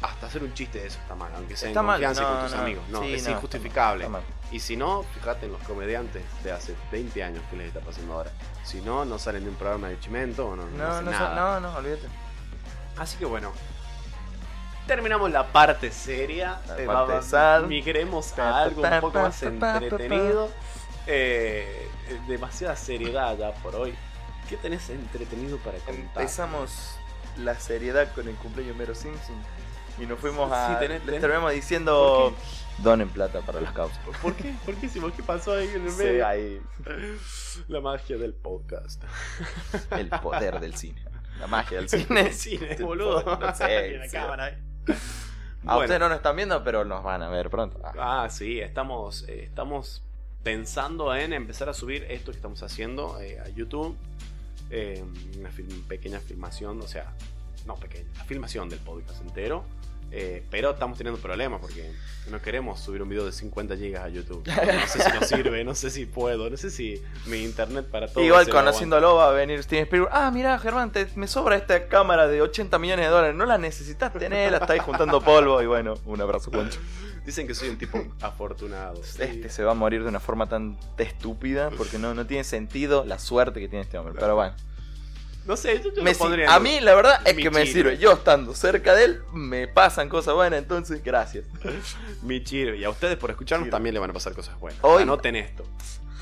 hasta hacer un chiste de eso está mal, aunque sea Está en mal, confianza no, con tus no. amigos. No, Sí, es no, injustificable. Está mal. Y si no, fíjate en los comediantes de hace 20 años que les está pasando ahora. Si no, no salen de un programa de chimento o no, no, No, hacen no, nada. no, no, olvídate. Así que bueno. Terminamos la parte seria. La parte sad. Migremos a algo un poco más entretenido. Eh, eh, demasiada seriedad ya por hoy. ¿Qué tenés entretenido para contar? Empezamos la seriedad con el cumpleaños de Mero Simpson y nos fuimos a. Sí, tenés- les terminamos diciendo. Donen plata para las causas. ¿Por qué? ¿Por qué hicimos? ¿Qué pasó ahí en el Sí, medio? ahí. La magia del podcast. El poder del cine. La magia del (laughs) cine. cine, El boludo. poder, no sé, la sí. cámara ahí. A Bueno. ustedes no nos están viendo, pero nos van a ver pronto. Ah, Ah, sí, estamos, eh, estamos pensando en empezar a subir esto que estamos haciendo eh, a YouTube. Eh, una film- pequeña filmación, o sea, no pequeña, la filmación del podcast entero. Eh, pero estamos teniendo problemas porque no queremos subir un video de 50 gigas a YouTube. (laughs) No sé si nos sirve, no sé si puedo, no sé si mi internet para todo. Igual conociéndolo va a venir Steven Spielberg. Ah, mira, Germán, te- me sobra esta cámara de 80 millones de dólares. No la necesitas tener, la estáis juntando polvo. Y bueno, un abrazo, Poncho. Dicen que soy un tipo (laughs) afortunado. Este se va a morir de una forma tan estúpida porque no, no tiene sentido la suerte que tiene este hombre. Pero bueno, No sé, yo, yo Me lo si- pondría a en- mí la verdad es que me sirve. Yo estando cerca de él, me pasan cosas buenas, entonces gracias. (laughs) Mi chiro. Y a ustedes por escucharnos Chiro. también le van a pasar cosas buenas. Hoy- Anoten esto.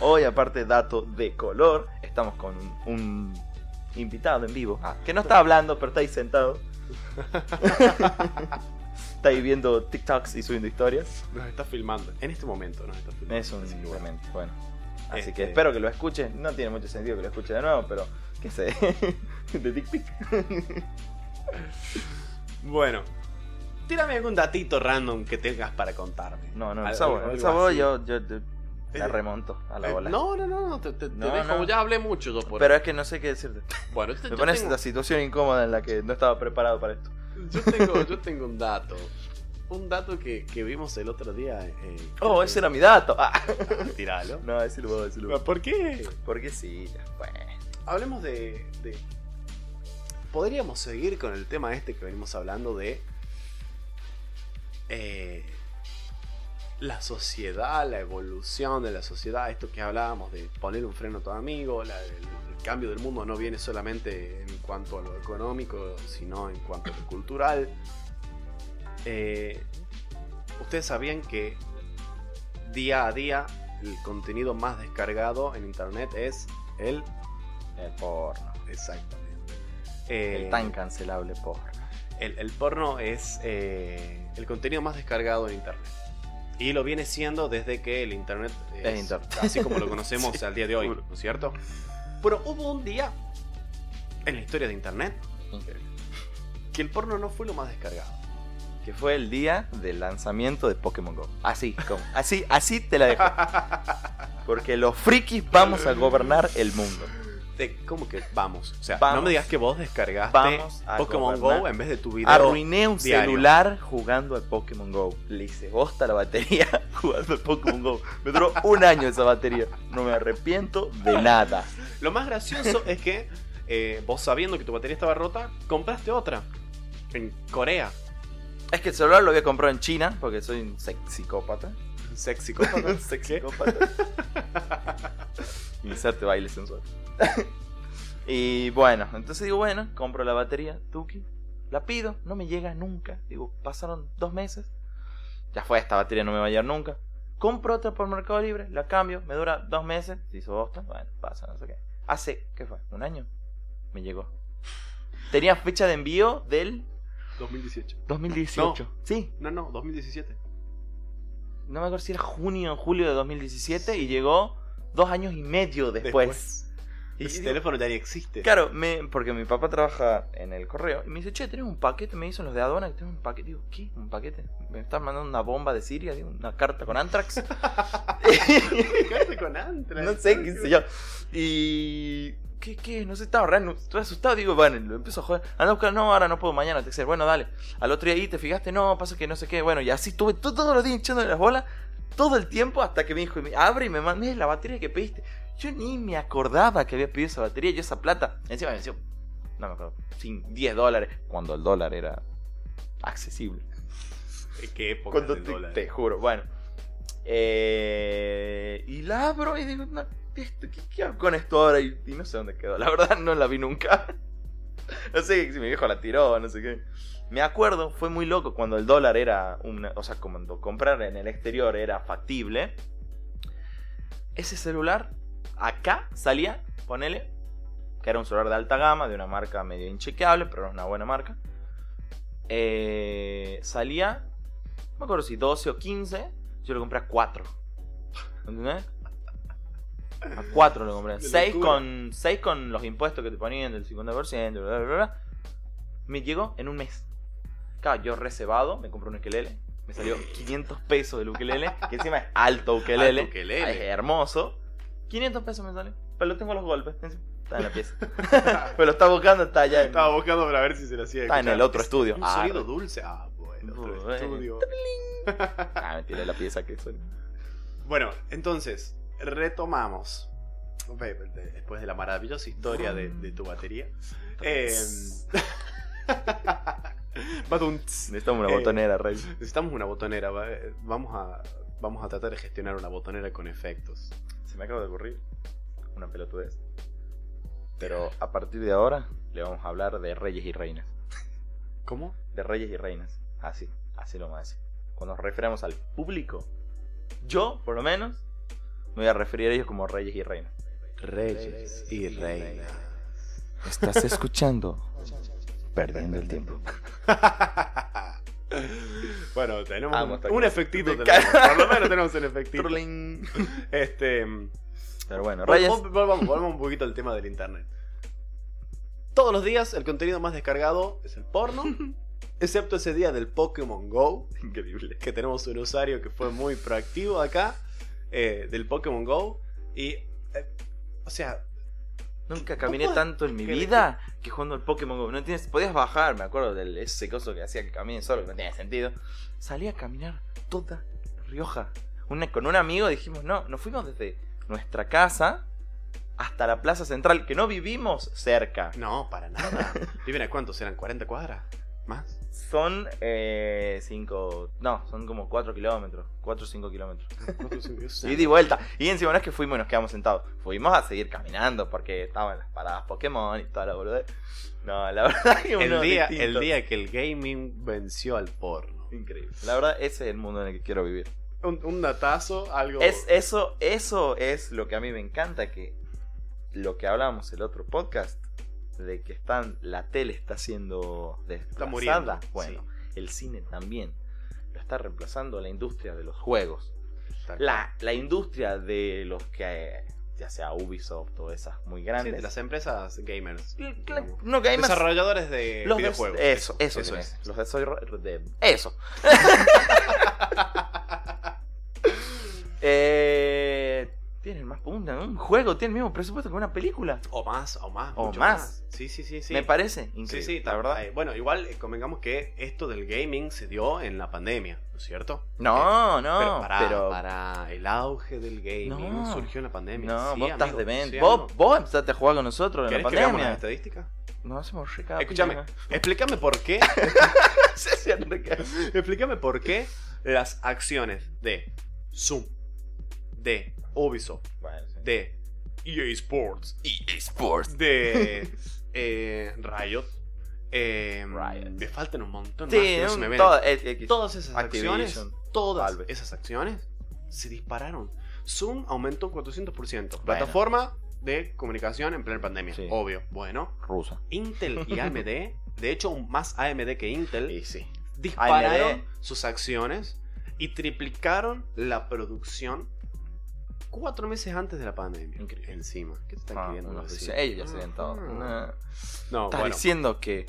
Hoy, aparte, dato de color, estamos con un, un invitado en vivo. Ah, que no está hablando, pero está ahí sentado. (laughs) está ahí viendo TikToks y subiendo historias. Nos está filmando. En este momento nos está filmando. Es un Así que bueno. Así Este- que espero que lo escuche. No tiene mucho sentido que lo escuche de nuevo, pero qué sé. (laughs) de TikTok. (laughs) Bueno. Tírame algún datito random que tengas para contarme. No, no, el sabor. El sabor yo, yo, yo la Eh, remonto a la Eh, bola. no, no, no, no, te, te- No, dejo. no. Ya hablé mucho yo por Pero es que no sé qué decirte. Bueno, yo, Me pones en tengo, la situación incómoda en la que no estaba preparado para esto. Yo tengo, yo tengo un dato. Un dato que, que vimos el otro día. eh, Oh, ese era mi dato. Ah. (laughs) Tiralo. No, decirlo vos, decirlo vos. ¿Por qué? Porque sí, fue. Hablemos de, de- Podríamos seguir con el tema este que venimos hablando de. eh, la sociedad, la evolución de la sociedad, esto que hablábamos de poner un freno a tu amigo, la- el cambio del mundo no viene solamente en cuanto a lo económico, sino en cuanto a lo cultural. Eh, Ustedes sabían que día a día el contenido más descargado en internet es el El porno. Exactamente. Eh, El tan cancelable porno. el, el porno es eh, el contenido más descargado en internet. Y lo viene siendo desde que el internet es, Es internet. así como lo (laughs) conocemos Sí, al día de hoy. ¿no es cierto? Pero hubo un día en la historia de internet que el porno no fue lo más descargado. Que fue el día del lanzamiento de Pokémon Go. Así, como, así, así te la dejo. (laughs) Porque los frikis vamos a gobernar el mundo. ¿Cómo que vamos? O sea, no me digas que vos descargaste Vamos a Pokémon. Go en vez de tu video. Arruiné un diario. celular jugando al Pokémon Go. Le hice bosta la batería (laughs) jugando al Pokémon Go. Me duró un año esa batería. No me arrepiento de nada. Lo más gracioso es que eh, vos sabiendo que tu batería estaba rota, compraste otra. En Corea. Es que el celular lo había comprado en China porque soy un sex- psicópata. Sexy Un sex psicópata. (laughs) Inserte baile sensual. (laughs) y bueno, entonces digo, bueno, compro la batería, Tuki. La pido, no me llega nunca. Digo, pasaron dos meses. Ya fue, esta batería no me va a llegar nunca. Compro otra por Mercado Libre, la cambio, me dura dos meses. Se hizo bosta, bueno, pasa, no sé qué. Hace, ¿qué fue? ¿Un año? Me llegó. Tenía fecha de envío del 2018. 2018. Sí, No, no, 2017. no me acuerdo si era junio o julio de 2017 y llegó dos años y medio después. Y Ese digo, teléfono ya ni existe. Claro, me, porque mi papá trabaja en el correo y me dice, che, tenés un paquete, me dicen los de aduana que tenés un paquete. Digo, ¿qué? ¿Un paquete? ¿Me estás mandando una bomba de Siria? Digo, ¿Una carta con Antrax? (laughs) Quedaste con Antrax. no sé, qué sé yo. Y... ¿Qué, qué? No sé, estaba re, re asustado. Digo, bueno, lo empiezo a joder. Anda a buscar, no, ahora no puedo, mañana te Bueno, dale. Al otro día ahí, ¿te fijaste? No, pasa que no sé qué. Bueno, y así estuve todo- todos los días echándole las bolas. Todo el tiempo hasta que me dijo, abre y me mandé la batería que pediste. Yo ni me acordaba que había pedido esa batería y esa plata. Encima me venció, no me acuerdo, sin 10 dólares. Cuando el dólar era accesible. (laughs) ¿En qué época Cuando del te, dólar? te juro, bueno. Eh, y la abro y digo, no, esto, ¿qué, qué hago con esto ahora? Y, y no sé dónde quedó. La verdad no la vi nunca. (laughs) no sé si mi viejo la tiró, no sé qué. Me acuerdo, fue muy loco cuando el dólar era una, o sea, cuando comprar en el exterior era factible. Ese celular acá salía, ponele, que era un celular de alta gama, de una marca medio inchequeable, pero es una buena marca. Eh, salía, no me acuerdo si 12 o 15, yo lo compré a 4. ¿Entendés? A 4 lo compré. (laughs) De 6 locura. con, 6 con los impuestos que te ponían del 50%, bla, bla, bla, bla. Me llegó en un mes. Claro, yo reservado, me compré un ukelele. Me salió (laughs) 500 pesos del ukelele, que encima es alto ukelele. Alto ukelele. Es hermoso. 500 pesos me salió. Pero lo tengo los golpes. Está en la pieza. (laughs) Pero lo está buscando, está allá. en- Estaba buscando para ver si se lo hacía. Está en el otro estudio. Un Ah, sonido dulce. Ah, bueno, otro Bueno. estudio. (laughs) Ah, me tiré la pieza que son. Bueno, entonces, retomamos. Después de la maravillosa historia de, de tu batería. Eh. (laughs) Necesitamos una Eh, botonera, rey. Necesitamos una botonera. eh, Vamos a, vamos a tratar de gestionar una botonera con efectos. Me acaba de ocurrir una pelotudez. Pero a partir de ahora le vamos a hablar de reyes y reinas. ¿Cómo? De reyes y reinas. Así, así lo vamos a decir. Cuando nos referimos al público, yo, por lo menos, me voy a referir a ellos como reyes y reinas. Reyes y reinas. Estás escuchando Perdiendo el tiempo. (laughs) bueno, tenemos Amo un, un efectito. Tenemos, por lo menos tenemos un efectito. (laughs) Este. Pero bueno, reyes. vol- Volvamos, volvamos un poquito al tema del internet. Todos los días el contenido más descargado es el porno, (laughs) excepto ese día del Pokémon Go, Increíble. que tenemos un usuario que fue muy proactivo acá, eh, del Pokémon Go, y... eh, o sea, Nunca caminé tanto en mi ¿Qué- vida que jugando al Pokémon Go. No tienes, podías bajar, me acuerdo del ese coso que hacía que camine solo, que no tenía sentido. Salí a caminar toda Rioja. Una- con un amigo dijimos, no, nos fuimos desde nuestra casa hasta la plaza central, que no vivimos cerca. no, para nada. (laughs) ¿Viven a cuántos? ¿Eran 40 cuadras? ¿Más? Son 5, no, son como 4 kilómetros, 4 o 5 kilómetros. (laughs) Y di vuelta. Y encima no es que fuimos y nos quedamos sentados. Fuimos a seguir caminando porque estaban las paradas Pokémon y toda la boludez. No, la (laughs) verdad que El día, distinto. el día que el gaming venció al porno. Increíble. La verdad, ese es el mundo en el que quiero vivir. Un, un datazo, algo... Es, eso, eso es lo que a mí me encanta, que lo que hablábamos el otro podcast, de que están, la tele está siendo desplazada. muriendo, bueno, el cine también. Lo está reemplazando la industria de los juegos. La, la industria de los que, ya sea Ubisoft o esas muy. Sí, grandes. de las empresas gamers. Digamos. No, más. Desarrolladores de Los videojuegos. eso, eso, eso tenés. es. Los desarrolladores de. Eso. (laughs) (laughs) eh, tienen más punta. Un juego tiene el mismo presupuesto que una película. O más, o más. O mucho más. Sí, sí, sí. sí. Me parece Sí, increíble. sí, la verdad. eh, Bueno, igual eh, convengamos que esto del gaming se dio en la pandemia, ¿no es cierto? No, Eh, no. pero para, pero- para el auge del gaming No. surgió en la pandemia. no, Sí, vos estás demente. sí, vos, vos empezaste a jugar con nosotros en la ¿Querés que las pandemia. estadísticas? Nos hacemos recado. Escúchame, explícame por qué, (laughs) explícame por qué las acciones de Zoom, de Ubisoft, Bueno, sí. de EA Sports, EA Sports. de (laughs) eh, Riot, eh, Riot. me faltan un montón Sí, más me un- toda- eh, eh, Todas esas Activision, acciones, todas Valve. esas acciones se dispararon. Zoom aumentó un 400%. Bueno. Plataforma de comunicación en plena pandemia. Sí. Obvio. Bueno, rusa. Intel y (laughs) AMD, de hecho, más AMD que Intel, Y sí. dispararon AMD. sus acciones y triplicaron la producción cuatro meses antes de la pandemia. Increíble. Encima. ¿Qué te están Ah, queriendo unos decir? ellos todo. Ah. No. No, Estás bueno. diciendo que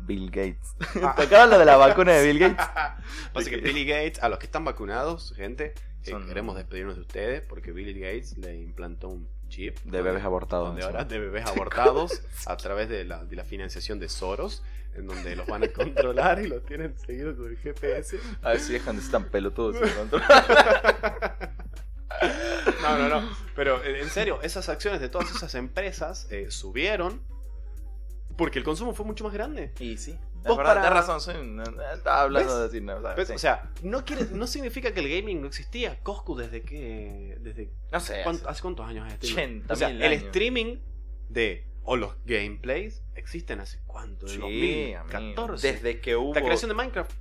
Bill Gates. (laughs) (laughs) ¿Te acabas lo de la vacuna de Bill Gates? (laughs) Pasa que Billy Gates, a los que están vacunados, gente, eh, Son- queremos despedirnos de ustedes porque Billy Gates le implantó un chip De donde- bebés abortados. donde ahora de bebés abortados a través de la, de la financiación de Soros, en donde los van a controlar y los tienen seguidos con el GPS. A ver si dejan de ser tan pelotudos. (laughs) No, no, no. Pero eh, en serio, esas acciones de todas esas empresas eh, subieron porque el consumo fue mucho más grande. y sí. Vos verdad, para- tenés razón. Soy un- estaba hablando ¿Ves? de decir, no, Pues, sí. O sea, no, quiere, no significa que el gaming no existía. Coscu, ¿desde qué? ¿Desde no sé. cuánto- ¿Hace cuántos años es? 80 O sea, el años. streaming de. O los gameplays existen hace cuánto? Sí, Del amigo. 2014. Desde que hubo. La creación de Minecraft.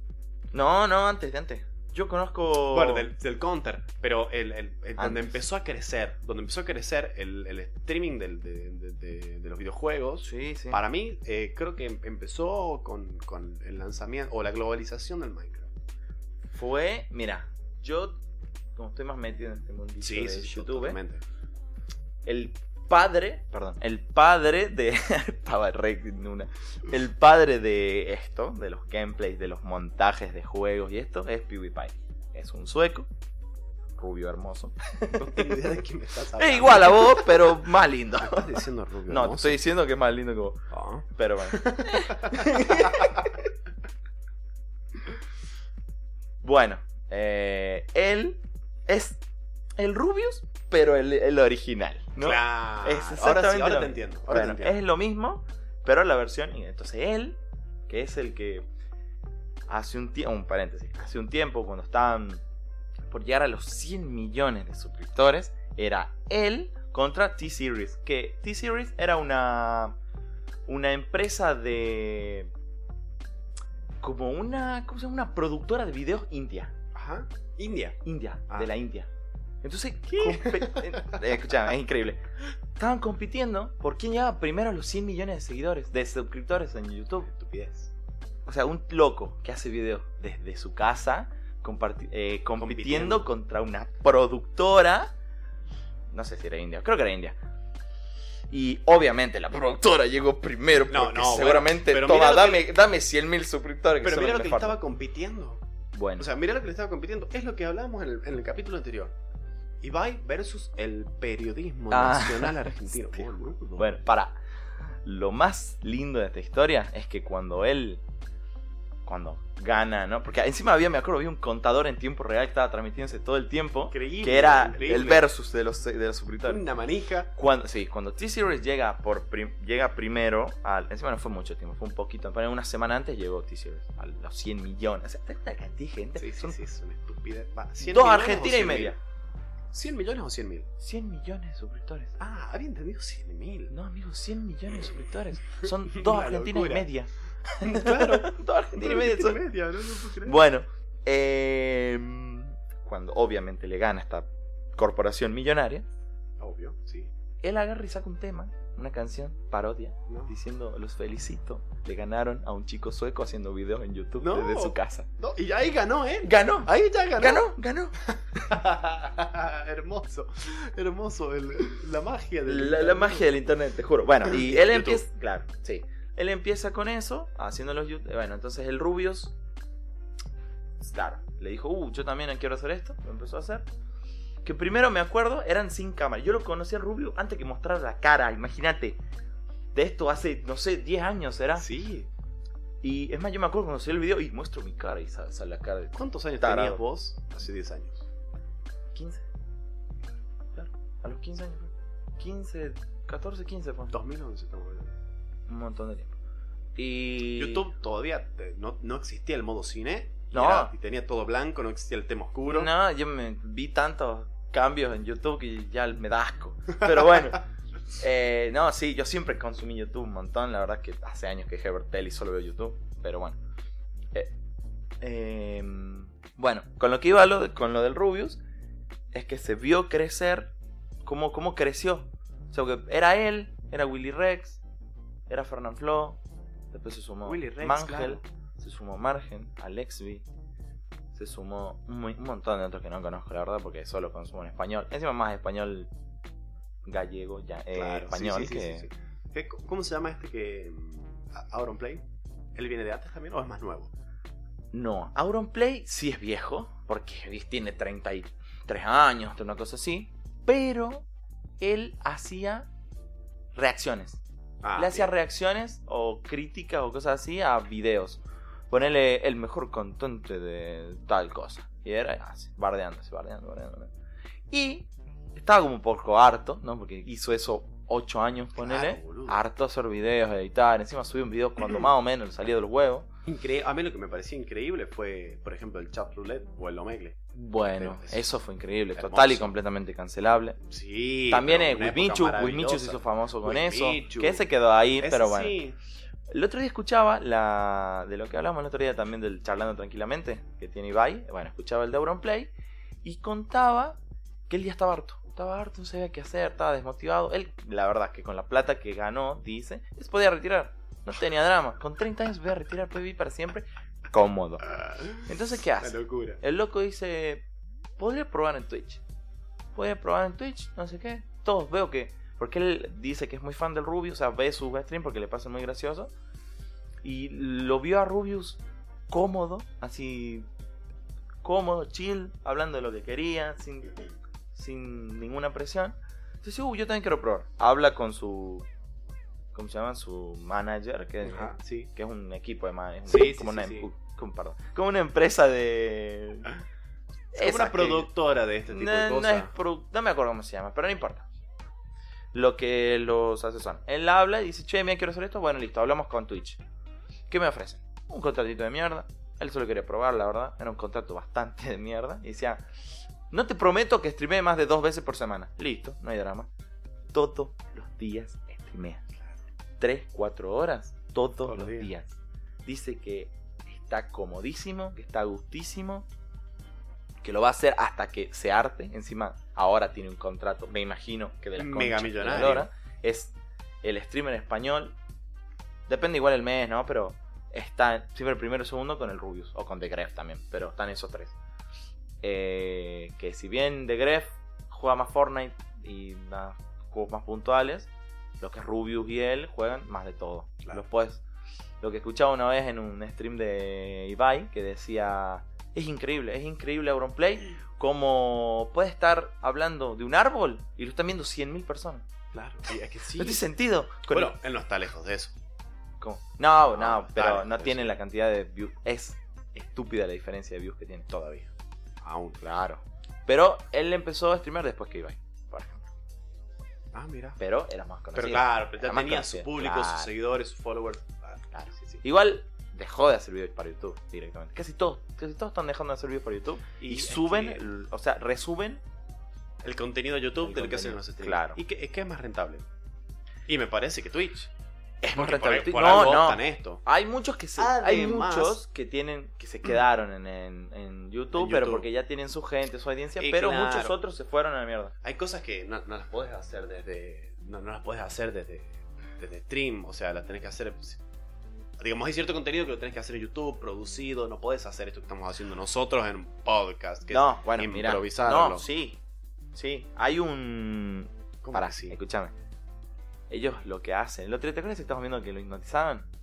No, no, antes, de antes. Yo conozco. Bueno, del, del counter. Pero el, el- el- donde empezó a crecer. Donde empezó a crecer el, el streaming del- de, de- de- de los videojuegos. Sí, sí. Para mí, eh, creo que em- empezó con, con el lanzamiento o la globalización del Minecraft. Fue. Mira, yo. Como estoy más metido en este mundillo de YouTube. totalmente. el padre, perdón, el padre de (laughs) estaba re una. El padre de esto, de los gameplays, de los montajes de juegos y esto es PewDiePie. Es un sueco, rubio hermoso. No tengo idea de quién me (laughs) estás hablando. Es igual a vos, pero más lindo. ¿Me ¿Estás diciendo rubio? No, te estoy diciendo que es más lindo que vos, Ah. pero bueno. (laughs) Bueno, eh, él es el Rubius, pero el, el original, ¿no? Claro. Es ahora sí, te entiendo. Ahora Bueno, te entiendo. es lo mismo, pero la versión. Entonces él, que es el que hace un tiempo, un paréntesis, hace un tiempo cuando estaban por llegar a los 100 millones de suscriptores, era él contra T-Series. Que T-Series era una, una empresa de... Como una, ¿cómo se llama? Una productora de videos india. Ajá. India. India, Ah. de la India. Entonces, eh, escuchame, es increíble. Estaban compitiendo por quién llegaba primero a los 100 millones de seguidores, de suscriptores en YouTube. Estupidez. O sea, un loco que hace videos desde su casa, eh, compitiendo Compitiendo. contra una productora. No sé si era India, creo que era India. Y obviamente la productora llegó primero. No, porque no, bueno, seguramente, pero toma, dame, dame 100 mil suscriptores. Pero son mira lo que le estaba compitiendo. Bueno, O sea, mira lo que le estaba compitiendo. Es lo que hablábamos en el, en el capítulo anterior. Ibai versus el periodismo Ah, nacional (laughs) argentino. Boludo. Bueno, para. Lo más lindo de esta historia es que cuando él. Cuando gana, ¿no? Porque encima había, me acuerdo, había un contador en tiempo real que estaba transmitiéndose todo el tiempo. Increíble. Que era increíble. el versus de los, de los suscriptores. Una manija. Cuando, sí, cuando T-Series llega, por prim- llega primero, al, encima no fue mucho tiempo, fue un poquito, pero una semana antes llegó T-Series a los 100 millones. O sea, esta cantidad de gente. Sí, sí, son sí, es una estupidez. Va, ¿cien dos Argentina y 100 mil? Media. ¿100 millones o 100 mil? 100 millones de suscriptores. Ah, había entendido 100 mil. No, amigos, 100 millones de suscriptores. (laughs) Son Una (laughs) (laughs) dos Argentinas y media. Claro. dos Argentinas y media. son- media, no, no puedo creer. Bueno, eh, cuando obviamente le gana esta corporación millonaria, Obvio, sí. él agarra y saca un tema, una canción, parodia, ¿no? diciendo los felicito. Le ganaron a un chico sueco haciendo videos en YouTube No. desde su casa. No, y ahí ganó, ¿eh? Ganó, Ahí ya ganó. ganó, ganó. (laughs) hermoso, hermoso. el- la magia del. La, la magia del internet, te juro. Bueno, y él YouTube. empieza, claro, sí. Él empieza con eso, haciendo los YouTube. Bueno, entonces el Rubius, claro, le dijo, uh, yo también quiero hacer esto. Lo empezó a hacer. Que primero me acuerdo, eran sin cámara. Yo lo conocí al Rubio antes que mostrara la cara, imagínate. De esto hace, no sé, 10 años será. Sí. Y es más, yo me acuerdo cuando salió el video y muestro mi cara y sale, sale la cara de ¿Cuántos años Tarado. tenías vos hace 10 años? 15. Claro, a los 15 años. fue. 15, 14, 15 fue. 2011 estamos hablando. Un montón de tiempo. Y. YouTube todavía eh, no, no existía el modo cine. y No. era- y tenía todo blanco, no existía el tema oscuro. No, yo me vi tantos cambios en YouTube que ya me da asco. Pero bueno. (laughs) eh, no, sí, yo siempre consumí YouTube un montón. La verdad que hace años que dejé ver tele y solo veo YouTube. Pero bueno. Eh, eh, bueno, con lo que iba lo, con lo del Rubius, es que se vio crecer. Cómo, cómo creció. O sea, que era él, era Willy Rex, era Fernand Flo. Después se sumó Willy Rex, Mangel, claro. se sumó Margen, Alexby. Se sumó un, un montón de otros que no conozco, la verdad, porque solo consumo en español. Encima más español gallego, ya, eh, Claro, español, sí, sí, que sí, sí. ¿Qué- ¿Cómo se llama este que. mm, Auron Play? ¿Él viene de antes también o es más nuevo? No, Auronplay sí es viejo, porque tiene 33 años, una cosa así, pero él hacía reacciones. Ah, Le hacía bien. reacciones o críticas o cosas así a videos. Ponele el mejor cantante de tal cosa. Y era así, bardeando, bardeando. bardeando. Y estaba como un poco harto, ¿no? Porque hizo eso 8 años, ponele. Claro, harto hacer videos, editar. Encima subí un video cuando más o menos salía del huevo. Incre- A mí lo que me parecía increíble fue, por ejemplo, el chat roulette o el omegle. Bueno, eso fue increíble, hermoso. total y completamente cancelable. Sí. También Wismichu, Wismichu maravillosa. se hizo famoso con eso, Wismichu. que ese quedó ahí, Ese pero bueno. sí. El otro día escuchaba la de lo que hablamos el otro día también del charlando tranquilamente que tiene Ibai, bueno, escuchaba el de Auronplay y contaba que él ya estaba harto, estaba harto, no sabía qué hacer, estaba desmotivado. Él, la verdad, que con la plata que ganó, dice, se podía retirar, no tenía drama. Con 30 años voy a retirar PB para siempre, cómodo. Entonces, ¿qué hace? locura. El loco dice, podría probar en Twitch. Podría probar en Twitch, no sé qué. Todos veo que... Porque él dice que es muy fan del Rubius, o sea, ve sus streams porque le pasa muy gracioso. Y lo vio a Rubius cómodo, así... Cómodo, chill, hablando de lo que quería, sin, sin ninguna presión. Entonces, uh, yo también quiero probar. Habla con su... ¿Cómo se llama? Su manager, que, sí. que es un equipo de man- es un- Sí, como, sí, una, sí. uh, como- perdón, como una empresa de... Es una que- productora de este tipo no, de no cosas. es produ- no me acuerdo cómo se llama, pero no importa. Lo que los asesoran. Él habla y dice, che, mira, quiero hacer esto. Bueno, listo, hablamos con Twitch. ¿Qué me ofrecen? Un contratito de mierda. Él solo quería probar, la verdad. Era un contrato bastante de mierda. Y decía, no te prometo que streamee más de dos veces por semana. Listo, no hay drama. Todos los días streamea. Tres, cuatro horas, todos, los días. días. Dice que está comodísimo, que está gustísimo, que lo va a hacer hasta que se arte. Encima, ahora tiene un contrato, me imagino que de la Mega millonario. lora. Es el streamer español. Depende igual el mes, ¿no? Pero está siempre primero y segundo con el Rubius. O con The Gref también. Pero están esos tres. Eh, que si bien The Gref juega más Fortnite y más juegos más puntuales, lo que Rubius y él juegan más de todo. Claro. Los puedes- lo que escuchaba una vez en un stream de Ibai que decía: Es increíble, es increíble Auronplay. Como puede estar hablando de un árbol y lo están viendo 100.000 personas. Claro, es que sí. No tiene sentido. Bueno, él no está lejos de eso. ¿Cómo? No, No, no, pero no tiene la cantidad de views. Es estúpida la diferencia de views que tiene. Todavía. Aún. Claro. Pero él empezó a streamear después que Ibai, por ejemplo. Ah, mira. Pero era más conocido. Pero claro, pero ya tenía conocido, su público, claro. sus seguidores, sus followers. Ah, Claro. sí, sí. Igual dejó de hacer videos para YouTube directamente. Casi todos, casi todos están dejando de hacer videos para YouTube. Y, suben, que el- o sea, resuben. el contenido de YouTube El de lo que hacen los streamers. claro. ¿Y qué, qué es más rentable? Y me parece que Twitch. Es más Porque por- rentable. por no, algo no. esto. Hay muchos que se, hay Además- muchos que tienen que se quedaron en, en- en YouTube, En pero porque ya tienen su gente, su audiencia, Y pero claro. muchos otros se fueron a la mierda. Hay cosas que no, no las puedes hacer desde. No, no las puedes hacer desde, desde stream. O sea, las tenés que hacer. Digamos, hay cierto contenido que lo tenés que hacer en YouTube, producido. No puedes hacer esto que estamos haciendo nosotros en un podcast. Que no, es bueno, improvisarlo. No, sí. Sí, hay un ¿Cómo sí? escúchame. Ellos lo que hacen. El otro día, ¿te acuerdas que estabas viendo que lo hipnotizaban? (laughs)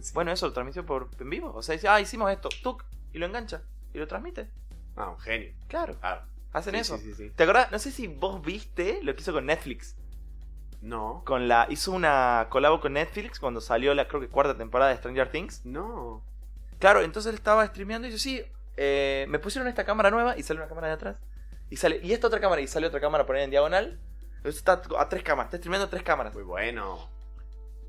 Sí. Bueno, eso lo transmitió por en vivo. O sea, dice, ah, hicimos esto, tuk, y lo engancha. Y lo transmite. Ah, un genio. Claro, Claro. hacen Sí, eso. sí, sí, sí. ¿Te acordás? No sé si vos viste lo que hizo con Netflix. No. Con la, hizo una colabo con Netflix cuando salió la creo que cuarta temporada de Stranger Things. No. Claro, entonces él estaba streameando y dice, sí, eh, me pusieron esta cámara nueva y sale una cámara de atrás. Y sale, y esta otra cámara, y sale otra cámara poner en diagonal. Entonces está a tres cámaras, está streameando a tres cámaras. Muy bueno.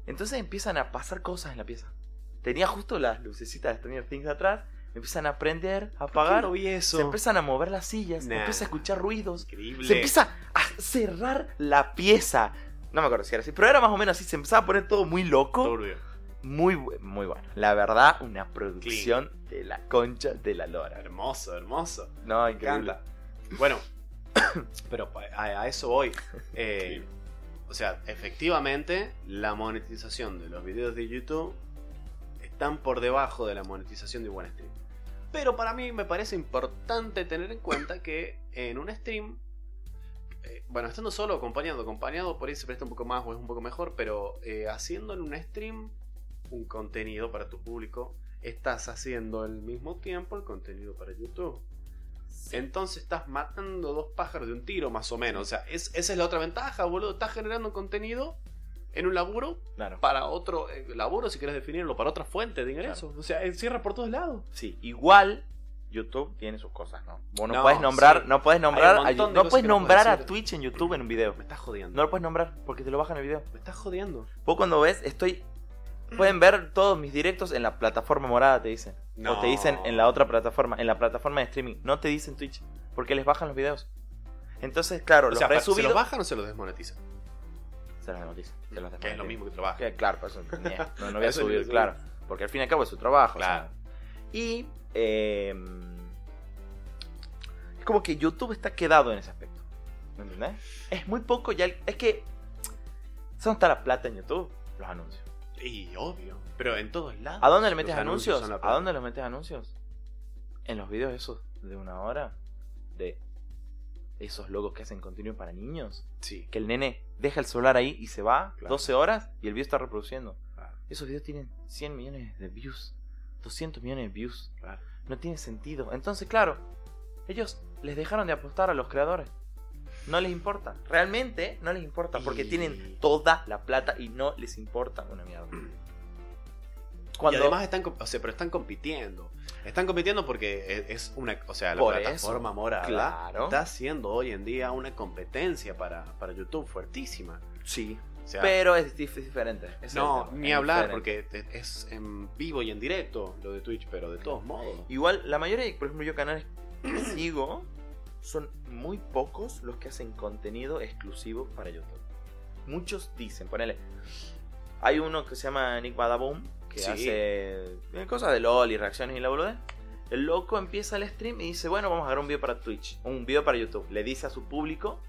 Entonces empiezan a pasar cosas en la pieza. Tenía justo las lucecitas de Stranger Things atrás. Empiezan a prender, a ¿Por qué apagar. no eso? Se empiezan a mover las sillas. Nah. Empieza a escuchar ruidos. Increíble. Se empieza a cerrar la pieza. No me acuerdo si era así, pero era más o menos así. Se empezaba a poner todo muy loco. Turbio. Muy, muy bueno. La verdad, una producción de la concha de la lora. Hermoso, hermoso. No, increíble. Bueno, (coughs) pero a, a eso voy. Eh, o sea, efectivamente, la monetización de los videos de YouTube están por debajo de la monetización de buen stream. Pero para mí me parece importante tener en cuenta que en un stream, bueno, estando solo acompañado, acompañado por ahí se presta un poco más o es un poco mejor, pero eh, haciendo en un stream un contenido para tu público, estás haciendo al mismo tiempo el contenido para YouTube. Entonces estás matando dos pájaros de un tiro, más o menos. O sea, es- esa es la otra ventaja, boludo. Estás generando contenido en un laburo Claro. para otro eh, laburo, si quieres definirlo, para otra fuente de ingresos. O sea, encierra por todos lados. Sí, igual YouTube tiene sus cosas, ¿no? Vos no, No, puedes nombrar, sí. no puedes nombrar, a- no puedes no nombrar a. Twitch en YouTube en un video. Me estás jodiendo. No lo puedes nombrar porque te lo bajan el video. Me estás jodiendo. Vos cuando ves, estoy. Pueden ver todos mis directos en la plataforma morada, te dicen. O te dicen en la otra plataforma, en la plataforma de streaming. No te dicen Twitch, porque les bajan los videos. Entonces, claro, O los sea, ¿se resubidos. los bajan o se los desmonetizan? Se los noticias. se los Que es lo desmonetizan. mismo que trabajar. Que, claro, por eso no, no voy a (laughs) subir, claro. Porque al fin y al cabo es su trabajo. o sea. Claro. Y eh, es como que YouTube está quedado en ese aspecto. ¿Me entendés? Es muy poco ya. el- Es que. ¿Dónde está la plata en YouTube? Los anuncios. Y obvio. Pero en todos lados. ¿A dónde le metes anuncios? son ¿A dónde los metes anuncios? En los videos esos de una hora. De esos logos que hacen contenido para niños. Sí. Que el nene deja el celular ahí y se va Claro. 12 horas y el video está reproduciendo. Claro. Esos videos tienen 100 millones de views. 200 millones de views. Claro. No tiene sentido. Entonces, claro, ellos les dejaron de apostar a los creadores. No les importa. Realmente no les importa porque Y- tienen toda la plata y no les importa una mierda. (clears throat) Y además están, o sea, pero están compitiendo. Están compitiendo porque es- es una, o sea, la Por plataforma eso, morada claro. está haciendo hoy en día una competencia para, para YouTube fuertísima. Sí. Sea, pero es, dif- es diferente. Es no, tema, ni hablar diferente. porque es en vivo y en directo lo de Twitch, pero de todos modos. Igual, la mayoría, de, por ejemplo, yo canales que (clears throat) sigo, son muy pocos los que hacen contenido exclusivo para YouTube. Muchos dicen, ponele. Hay uno que se llama Nick Badaboom, que Sí. hace eh, cosas de LOL y reacciones y la boludez. El loco empieza el stream y dice, bueno, vamos a grabar un video para Twitch, un video para YouTube. Le dice a su público,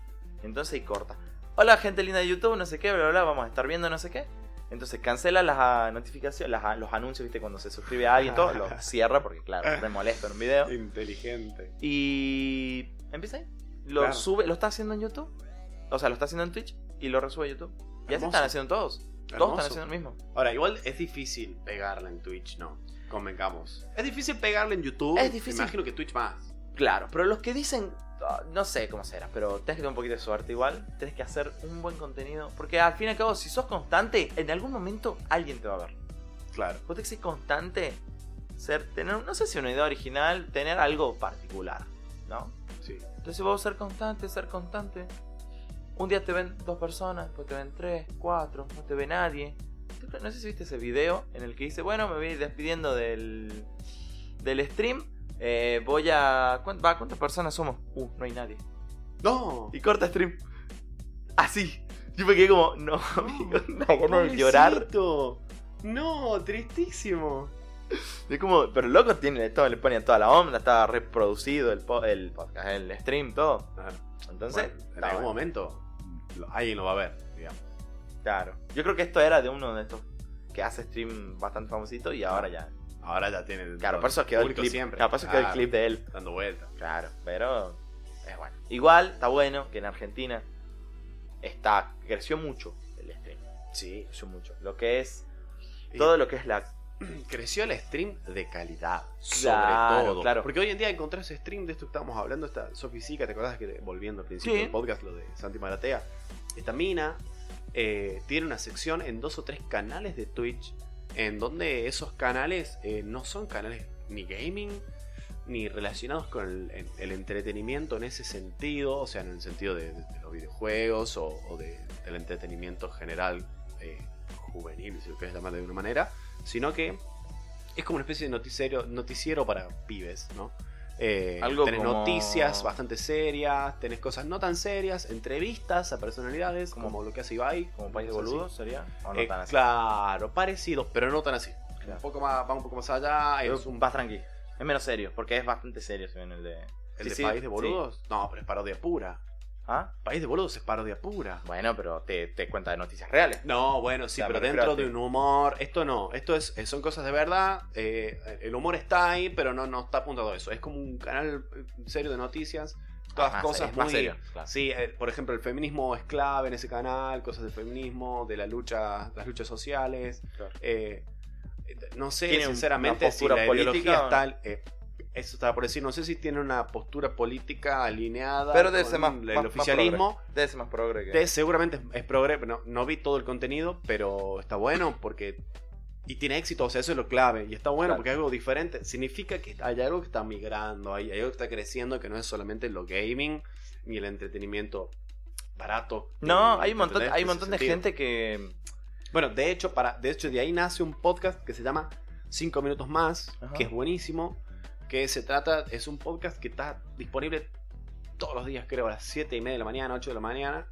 entonces y corta. Hola gente linda de YouTube, no sé qué, bla, bla, bla, vamos a estar viendo no sé qué. Entonces cancela las ah, notificaciones, las, ah, los anuncios, viste, cuando se suscribe a alguien, todo, lo (laughs) cierra porque claro, me molesta en un video. Inteligente. Y empieza ahí. Lo Claro. sube, lo está haciendo en YouTube. O sea, lo está haciendo en Twitch y lo resube a YouTube. Y así están haciendo todos. Todos Hermoso. están haciendo lo mismo. Ahora, igual es difícil pegarla en Twitch, ¿no? Convengamos. Es difícil pegarla en YouTube. Es difícil. Me imagino que Twitch más. Claro, pero los que dicen, ah, no sé cómo será, pero tenés que tener un poquito de suerte igual. Tenés que hacer un buen contenido. Porque al fin y al cabo, si sos constante, en algún momento alguien te va a ver. Claro. Vos tenés que ser constante, ser, tener, no sé si una idea original, tener algo particular, ¿no? Sí. Entonces vos ser constante, ser constante. Un día te ven dos personas, después te ven tres, cuatro, no te ve nadie. No sé si viste ese video en el que dice, bueno, me voy despidiendo del, del stream. Eh, voy a... ¿cuán- va, ¿Cuántas personas somos? Uh, no hay nadie. No. Y corta stream. Así. Yo me quedé como, no, (laughs) amigo, no, de llorar. No, tristísimo. Es como, pero el loco tiene todo, le ponen toda la onda, estaba reproducido el, po- el podcast, el stream, todo. Entonces, Bueno, en algún bueno. momento alguien lo va a ver, digamos. Claro. Yo creo que esto era de uno de estos que hace stream bastante famosito y ahora ya. Ahora ya tiene. Claro, por eso quedó el clip. siempre. Claro, por eso quedó el Claro, clip de él. Dando vueltas. Claro, pero es bueno. Igual está bueno que en Argentina está creció mucho el stream. Sí. Creció mucho. Lo que es Y todo lo que es la (clears throat) creció el stream de calidad. Claro, sobre todo. claro. Porque hoy en día encontrás stream de esto que estábamos hablando, esta Sofi Sica, ¿te acordás que volviendo al principio Sí. del podcast, lo de Santi Maratea? Esta mina eh, tiene una sección en dos o tres canales de Twitch, en donde esos canales eh, no son canales ni gaming, ni relacionados con el, en- el entretenimiento en ese sentido, o sea, en el sentido de, los videojuegos o, de- del entretenimiento general eh, juvenil, si lo quieres llamar de alguna manera, sino que es como una especie de noticiero, noticiero para pibes, ¿no? Eh, Algo tenés como- noticias bastante serias, tenés cosas no tan serias, entrevistas a personalidades, Como- como, lo que hace Ibai. como país de boludos sería o no Eh, tan así. Claro, parecidos, pero no tan así. Claro. Un poco más, va un poco más allá. Es Es un más tranquilo. Es menos serio, porque es bastante serio, en el de. ¿El Sí, de sí, País de sí. Boludos? No, pero es parodia pura. ¿Ah? País de boludos es parodia pura. Bueno, pero te, te cuenta de noticias reales. No, bueno, sí, O sea, pero dentro de un humor. Esto no, esto es, eh, son cosas de verdad. eh, el humor está ahí, pero no, no está apuntado a eso. Es como un canal eh, serio de noticias. Todas cosas muy. serio, claro. Sí, eh, por ejemplo, el feminismo es clave en ese canal, cosas del feminismo, de la lucha, las luchas sociales. Claro. eh, no sé, ¿Tiene un- sinceramente, si la política ideología o está. Eso estaba por decir, no sé si tiene una postura política alineada Pero debe con ser más- el más- más oficialismo. Debe ser más progre que. De- seguramente es, progre, no, no vi todo el contenido, pero está bueno porque. Y tiene éxito, o sea, eso es lo clave. Y está bueno Claro. porque es algo diferente. Significa que hay algo que está migrando, hay, hay algo que está creciendo, que no es solamente lo gaming ni el entretenimiento barato. No, hay un montón, hay un montón de ese sentido. gente que. Bueno, de hecho, para, de hecho, de ahí nace un podcast que se llama 5 minutos más, Ajá. que es buenísimo. Que se trata, es un podcast que está disponible todos los días, creo, a las 7 y media de la mañana, 8 de la mañana.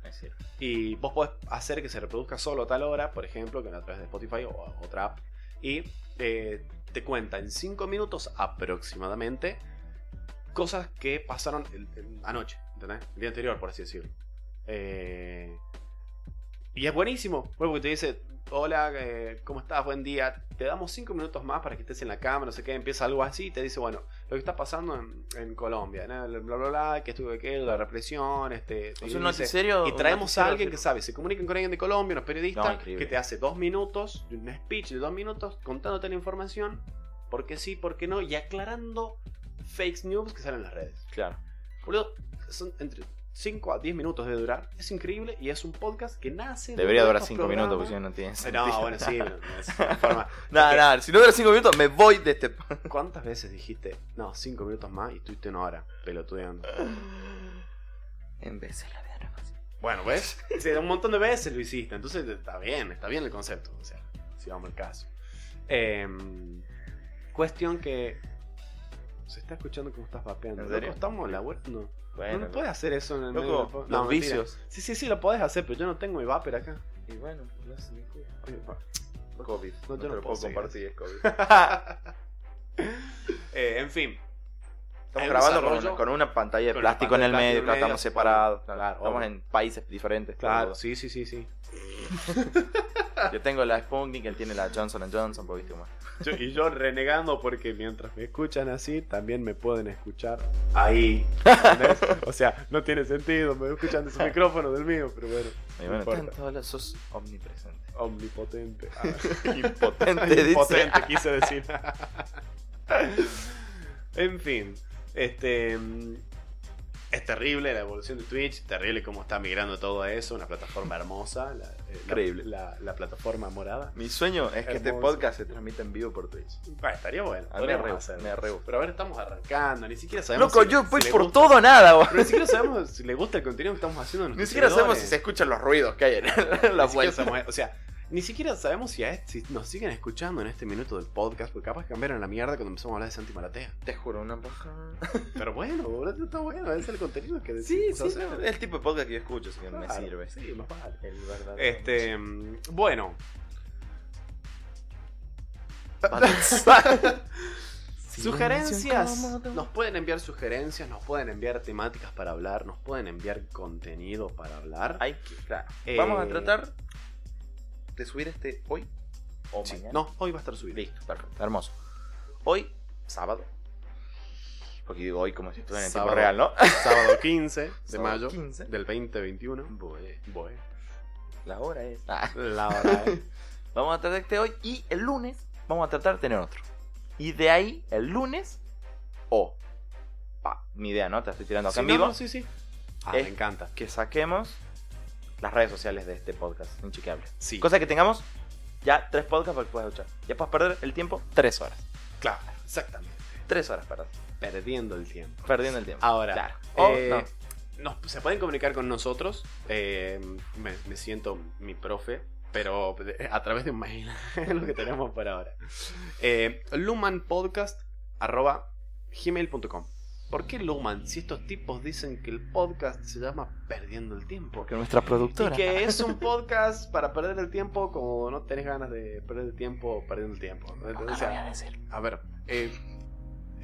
Y vos podés hacer que se reproduzca solo a tal hora, por ejemplo, que a través de Spotify o otra app. Y eh, te cuenta en 5 minutos aproximadamente cosas que pasaron el- el- anoche, ¿entendés? El día anterior, por así decirlo. Eh, y es buenísimo, porque te dice, hola, eh, ¿cómo estás? Buen día. Te damos 5 minutos más para que estés en la cama, no sé qué, empieza algo así y te dice, bueno, lo que está pasando en, en Colombia, ¿no? bla, bla, bla, que estuvo aquello, la represión, este... ¿Es y un noticiero? y traemos a alguien que sabe, se comunican con alguien de Colombia, unos periodistas, No, que te hace dos minutos, un speech de dos minutos, contándote la información, porque sí, porque no, y aclarando fake news que salen en las redes. Claro. Boludo, son entre 5 a 10 minutos de durar, es increíble, y es un podcast que nace... de Debería durar estos 5 minutos, porque si no, no tiene sentido. No, bueno, sí, no, no es (laughs) una forma. Nada, Porque- nada. Si no dura 5 minutos, me voy de este. (laughs) ¿Cuántas veces dijiste, no, 5 minutos más y estuviste una hora pelotudeando? (sighs) En de la vida no es. Bueno, ¿ves? (laughs) Un montón de veces lo hiciste, entonces está bien, está bien el concepto, o sea, si vamos al caso. Em, cuestión que se está escuchando cómo estás vapeando. ¿En serio? estamos en la web, no. Bueno, no puedes hacer eso en el medio Loco, los no, mentira. vicios. Sí, sí, sí, lo podés hacer, pero yo no tengo mi vapor acá. Y bueno, no es mi culpa. Oye, va. COVID. No, No, yo te no lo puedo seguir compartir, es COVID. (laughs) Eh, en fin, Estamos grabando con una, con una pantalla de con plástico en el medio, el estamos medio, separados. claro, estamos obvio. en países diferentes. claro, sí, sí, sí, sí. (laughs) Yo tengo la Sputnik, él tiene la Johnson Johnson, porque viste más. Yo- y yo renegando porque mientras me escuchan así, también me pueden escuchar ahí. ¿entendés? (laughs) o sea, no tiene sentido, me escuchan de su micrófono del mío, pero bueno. No bueno, todos sos omnipresente. Omnipotente. Ah, Impotente, dice. impotente, (laughs) quise decir. (laughs) en fin, este. Es terrible la evolución de Twitch, terrible cómo está migrando todo a eso, una plataforma hermosa, la, eh, la- Increíble. La, la plataforma morada. Mi sueño es que este Hermoso. podcast se transmita en vivo por Twitch. Bueno, estaría bueno. Me hacerlo. me re gusta. Pero a ver, estamos arrancando, ni siquiera sabemos. Loco, si- yo si voy le por gusta- todo o nada. Pero ni siquiera sabemos si le gusta el contenido que estamos haciendo. Ni siquiera sabemos si se escuchan los ruidos que hay en la sabemos- o sea, ni siquiera sabemos si, a este- si nos siguen escuchando en este minuto del podcast, porque capaz cambiaron la mierda cuando empezamos a hablar de Santi Maratea. Te juro, una paja. Pero bueno, boludo, está bueno, es el contenido que Sí, decimos sí, hacer. es el tipo de podcast que yo escucho, así que me Claro, sirve. Sí, más vale. El verdadero. Este, mm, bueno. (laughs) Sugerencias. Nos pueden enviar sugerencias, nos pueden enviar temáticas para hablar, nos pueden enviar contenido para hablar. Hay que, claro. Eh, Vamos a tratar de subir este hoy o Sí, mañana. No, hoy va a estar subido. Listo, perfecto, hermoso. Hoy, sábado. Porque digo hoy como si estuviera en el tiempo Sábado. real, ¿no? (laughs) Sábado 15 de Sábado mayo 15. del 2021. Bue- Bueno, La hora es. Ah. la (laughs) hora es. Vamos a tratar este hoy y el lunes vamos a tratar de tener otro. Y de ahí, el lunes, o. pa, mi idea, ¿no? Te estoy tirando acá Sí, en no, vivo. no, sí, sí. Ah, Es- me encanta. Que saquemos las redes sociales de este podcast, inchequeable. Sí, Cosa que tengamos ya tres podcasts para que puedas escuchar. Ya puedes perder el tiempo tres horas. claro, exactamente. Tres horas perdón. Perdiendo el tiempo. Perdiendo el tiempo. Ahora, Claro. O, eh, no. nos- se pueden comunicar con nosotros. eh, me, me siento mi profe, pero a través de un mail. es (laughs) lo que tenemos por ahora. Eh, lumanpodcast.gmail.com ¿Por qué Luman? Si estos tipos dicen que el podcast se llama Perdiendo el Tiempo. Porque nuestra Y productora. que es un podcast para perder el tiempo como no tenés ganas de perder el tiempo perdiendo el tiempo. O sea, decir. a ver, eh,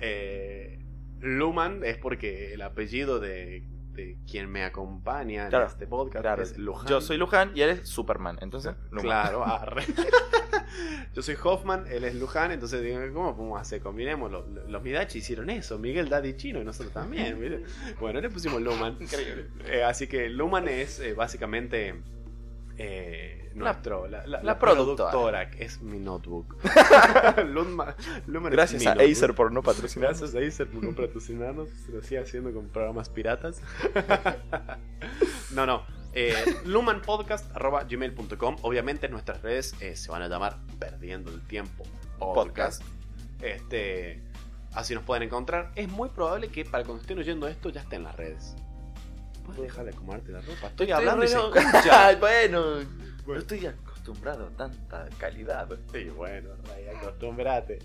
eh, Luman es porque el apellido de de quien me acompaña Claro, en este podcast Claro, es Luján. yo soy Luján y él es Superman. Entonces, Luján. Claro, arre. (laughs) (laughs) Yo soy Hoffman, él es Luján, entonces digo, ¿cómo podemos hacer? Combinemos. Los, los Midachi hicieron eso, Miguel Daddy Chino y nosotros también. (laughs) ¿viste? Bueno, le pusimos Luman. Increíble. Eh, así que Luman es eh, básicamente eh, nuestro, la, la- la la productora. productora, que es mi notebook. (laughs) Gracias mi a notebook. Acer por no patrocinarnos. Gracias a Acer por no patrocinarnos. Se lo sigue haciendo con programas piratas. (laughs) no, no. Eh, lumanpodcast.gmail.com Obviamente nuestras redes eh, se van a llamar Perdiendo el Tiempo Podcast. Podcast. Este, así nos pueden encontrar. Es muy probable que para cuando estén oyendo esto ya esté en las redes. ¿Puedes dejar de comerte la ropa? Estoy, hablando y se escucha. (laughs) Ay, bueno, no estoy acostumbrado a tanta calidad. Sí, bueno, Ray, acostúmbrate.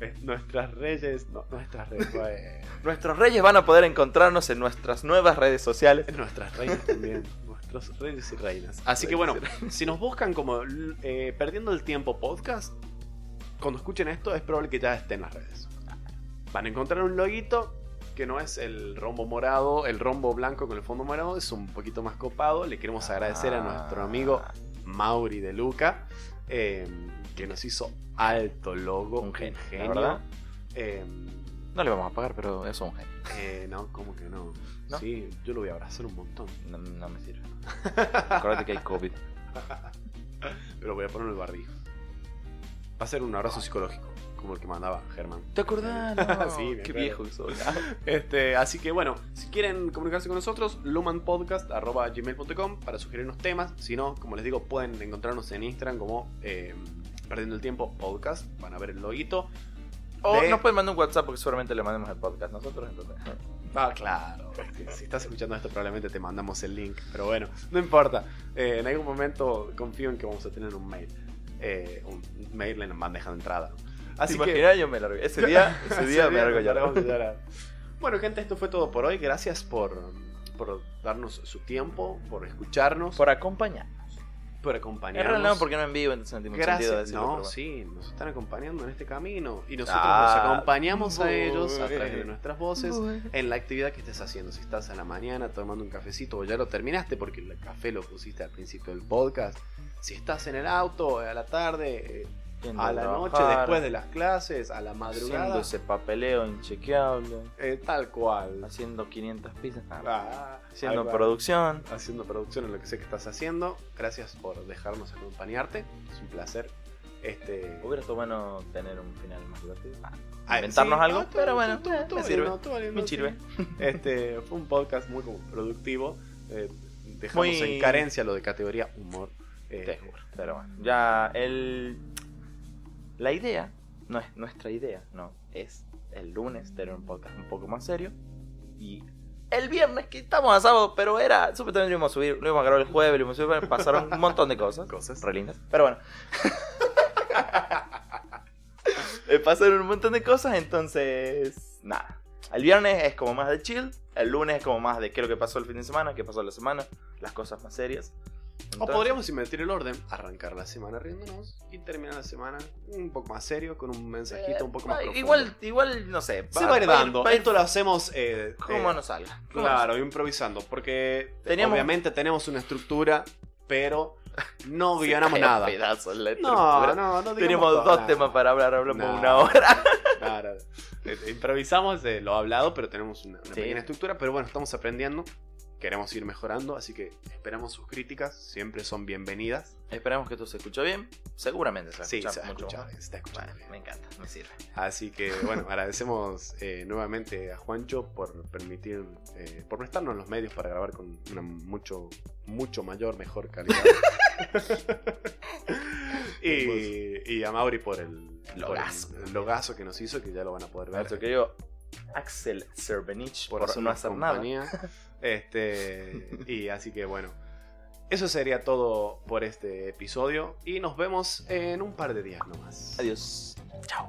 Eh, Nuestras reyes, no, nuestras reyes, (laughs) bueno. Nuestros reyes van a poder encontrarnos en nuestras nuevas redes sociales. Nuestras reinas también. (laughs) Nuestros reyes y reinas. Así que bueno, si nos buscan como eh, Perdiendo el Tiempo Podcast, cuando escuchen esto es probable que ya esté en las redes. Van a encontrar un loguito que no es el rombo morado, el rombo blanco con el fondo morado, es un poquito más copado. Le queremos agradecer a nuestro amigo Mauri de Luca, eh, que nos hizo alto logo, Un genio, genio. verdad. Eh, No le vamos a pagar, pero es un genio. eh, no, ¿cómo que no? ¿No? Sí, yo lo voy a abrazar un montón. No, no me sirve. Acuérdate que hay COVID. (laughs) Pero voy a poner el barbijo. Va a ser un abrazo psicológico, como el que mandaba Germán. ¿Te acordás? (laughs) No, Sí, qué acuerdo. viejo que soy. (laughs) Este, así que bueno, si quieren comunicarse con nosotros, lumanpodcast.gmail.com para sugerirnos temas. Si no, como les digo, pueden encontrarnos en Instagram como eh, Perdiendo el Tiempo Podcast. Van a ver el loguito. O De- nos pueden mandar un WhatsApp porque seguramente le mandemos el podcast nosotros. Entonces. Ah, claro. Si estás escuchando esto, probablemente te mandamos el link. Pero bueno, no importa. Eh, en algún momento confío en que vamos a tener un mail. Eh, un mail en bandeja de entrada. Así ¿Te que. Yo me largué. Ese día, (laughs) ese día me largo ya. Bueno, gente, esto fue todo por hoy. Gracias por, por darnos su tiempo, por escucharnos, por, Por acompañar. En acompañarnos. realidad no, porque no en vivo, entonces no tiene mucho sentido Gracias. decirlo. No, pero sí, nos están acompañando en este camino. Y nosotros Ah, nos acompañamos a ellos a través de nuestras voces en la actividad que estés haciendo. Si estás a la mañana tomando un cafecito o ya lo terminaste porque el café lo pusiste al principio del podcast. Si estás en el auto a la tarde, eh, Yendo a la noche, después de las clases, a la Haciendo madrugada. ese papeleo inchequeable. eh, tal cual. Haciendo 500 pizzas. ah, haciendo producción. haciendo producción en lo que sé que estás haciendo. Gracias por dejarnos acompañarte. Es un placer. Este, Hubiera estado bueno tener un final más divertido. Ah, ah, inventarnos sí, algo, no, pero bueno, todo- eh, todo me sirve. Me sirve. Este fue un podcast muy productivo. Eh, dejamos Muy- en carencia lo de categoría humor. Eh, Te juro. Pero bueno, ya el. La idea, no es nuestra idea, no, es el lunes tener un podcast un poco más serio. Y el viernes, que estamos a sábado, pero era. Supuestamente lo íbamos a subir, lo íbamos a grabar el jueves, lo íbamos a subir, pasaron un montón de cosas. Cosas. Re lindas. Pero bueno. (laughs) Eh, pasaron un montón de cosas, entonces. Nada. El viernes es como más de chill. El lunes es como más de qué es lo que pasó el fin de semana, qué pasó la semana, las cosas más serias. O Entonces- podríamos invertir el orden, arrancar la semana riéndonos y terminar la semana un poco más serio, con un mensajito un poco más Eh, profundo. igual, igual, no sé. se va a ir dando. va a ir- Esto lo hacemos eh, como eh, nos salga. Como Claro, improvisando, porque Teníamos- obviamente tenemos una estructura, pero no nos- (laughs) guionamos Se nada. pedazos la No, estructura. no, no Tenemos dos nada. temas para hablar, hablamos No. una hora. Nada. (laughs) Eh, Improvisamos de lo hablado, pero tenemos una, una Sí. pequeña estructura. Pero bueno, estamos aprendiendo. Queremos ir mejorando, así que esperamos sus críticas. Siempre son bienvenidas. Esperamos que esto se escuchó bien. Seguramente se Sí, escucha se ha mucho escuchado, se está bien. me encanta, me sirve. Así que (laughs) bueno, agradecemos eh, nuevamente a Juancho por permitir, eh, por prestarnos los medios para grabar con una mucho, mucho mayor, mejor calidad. (laughs) y, y a Mauri por el por el- Logazo. logazo que nos hizo, que ya lo van a poder ver. Nuestro querido Axel Serbenich por, no hacernos hacer nada. (laughs) Este, y así que bueno, eso sería todo por este episodio y nos vemos en un par de días nomás. Adiós. Chao.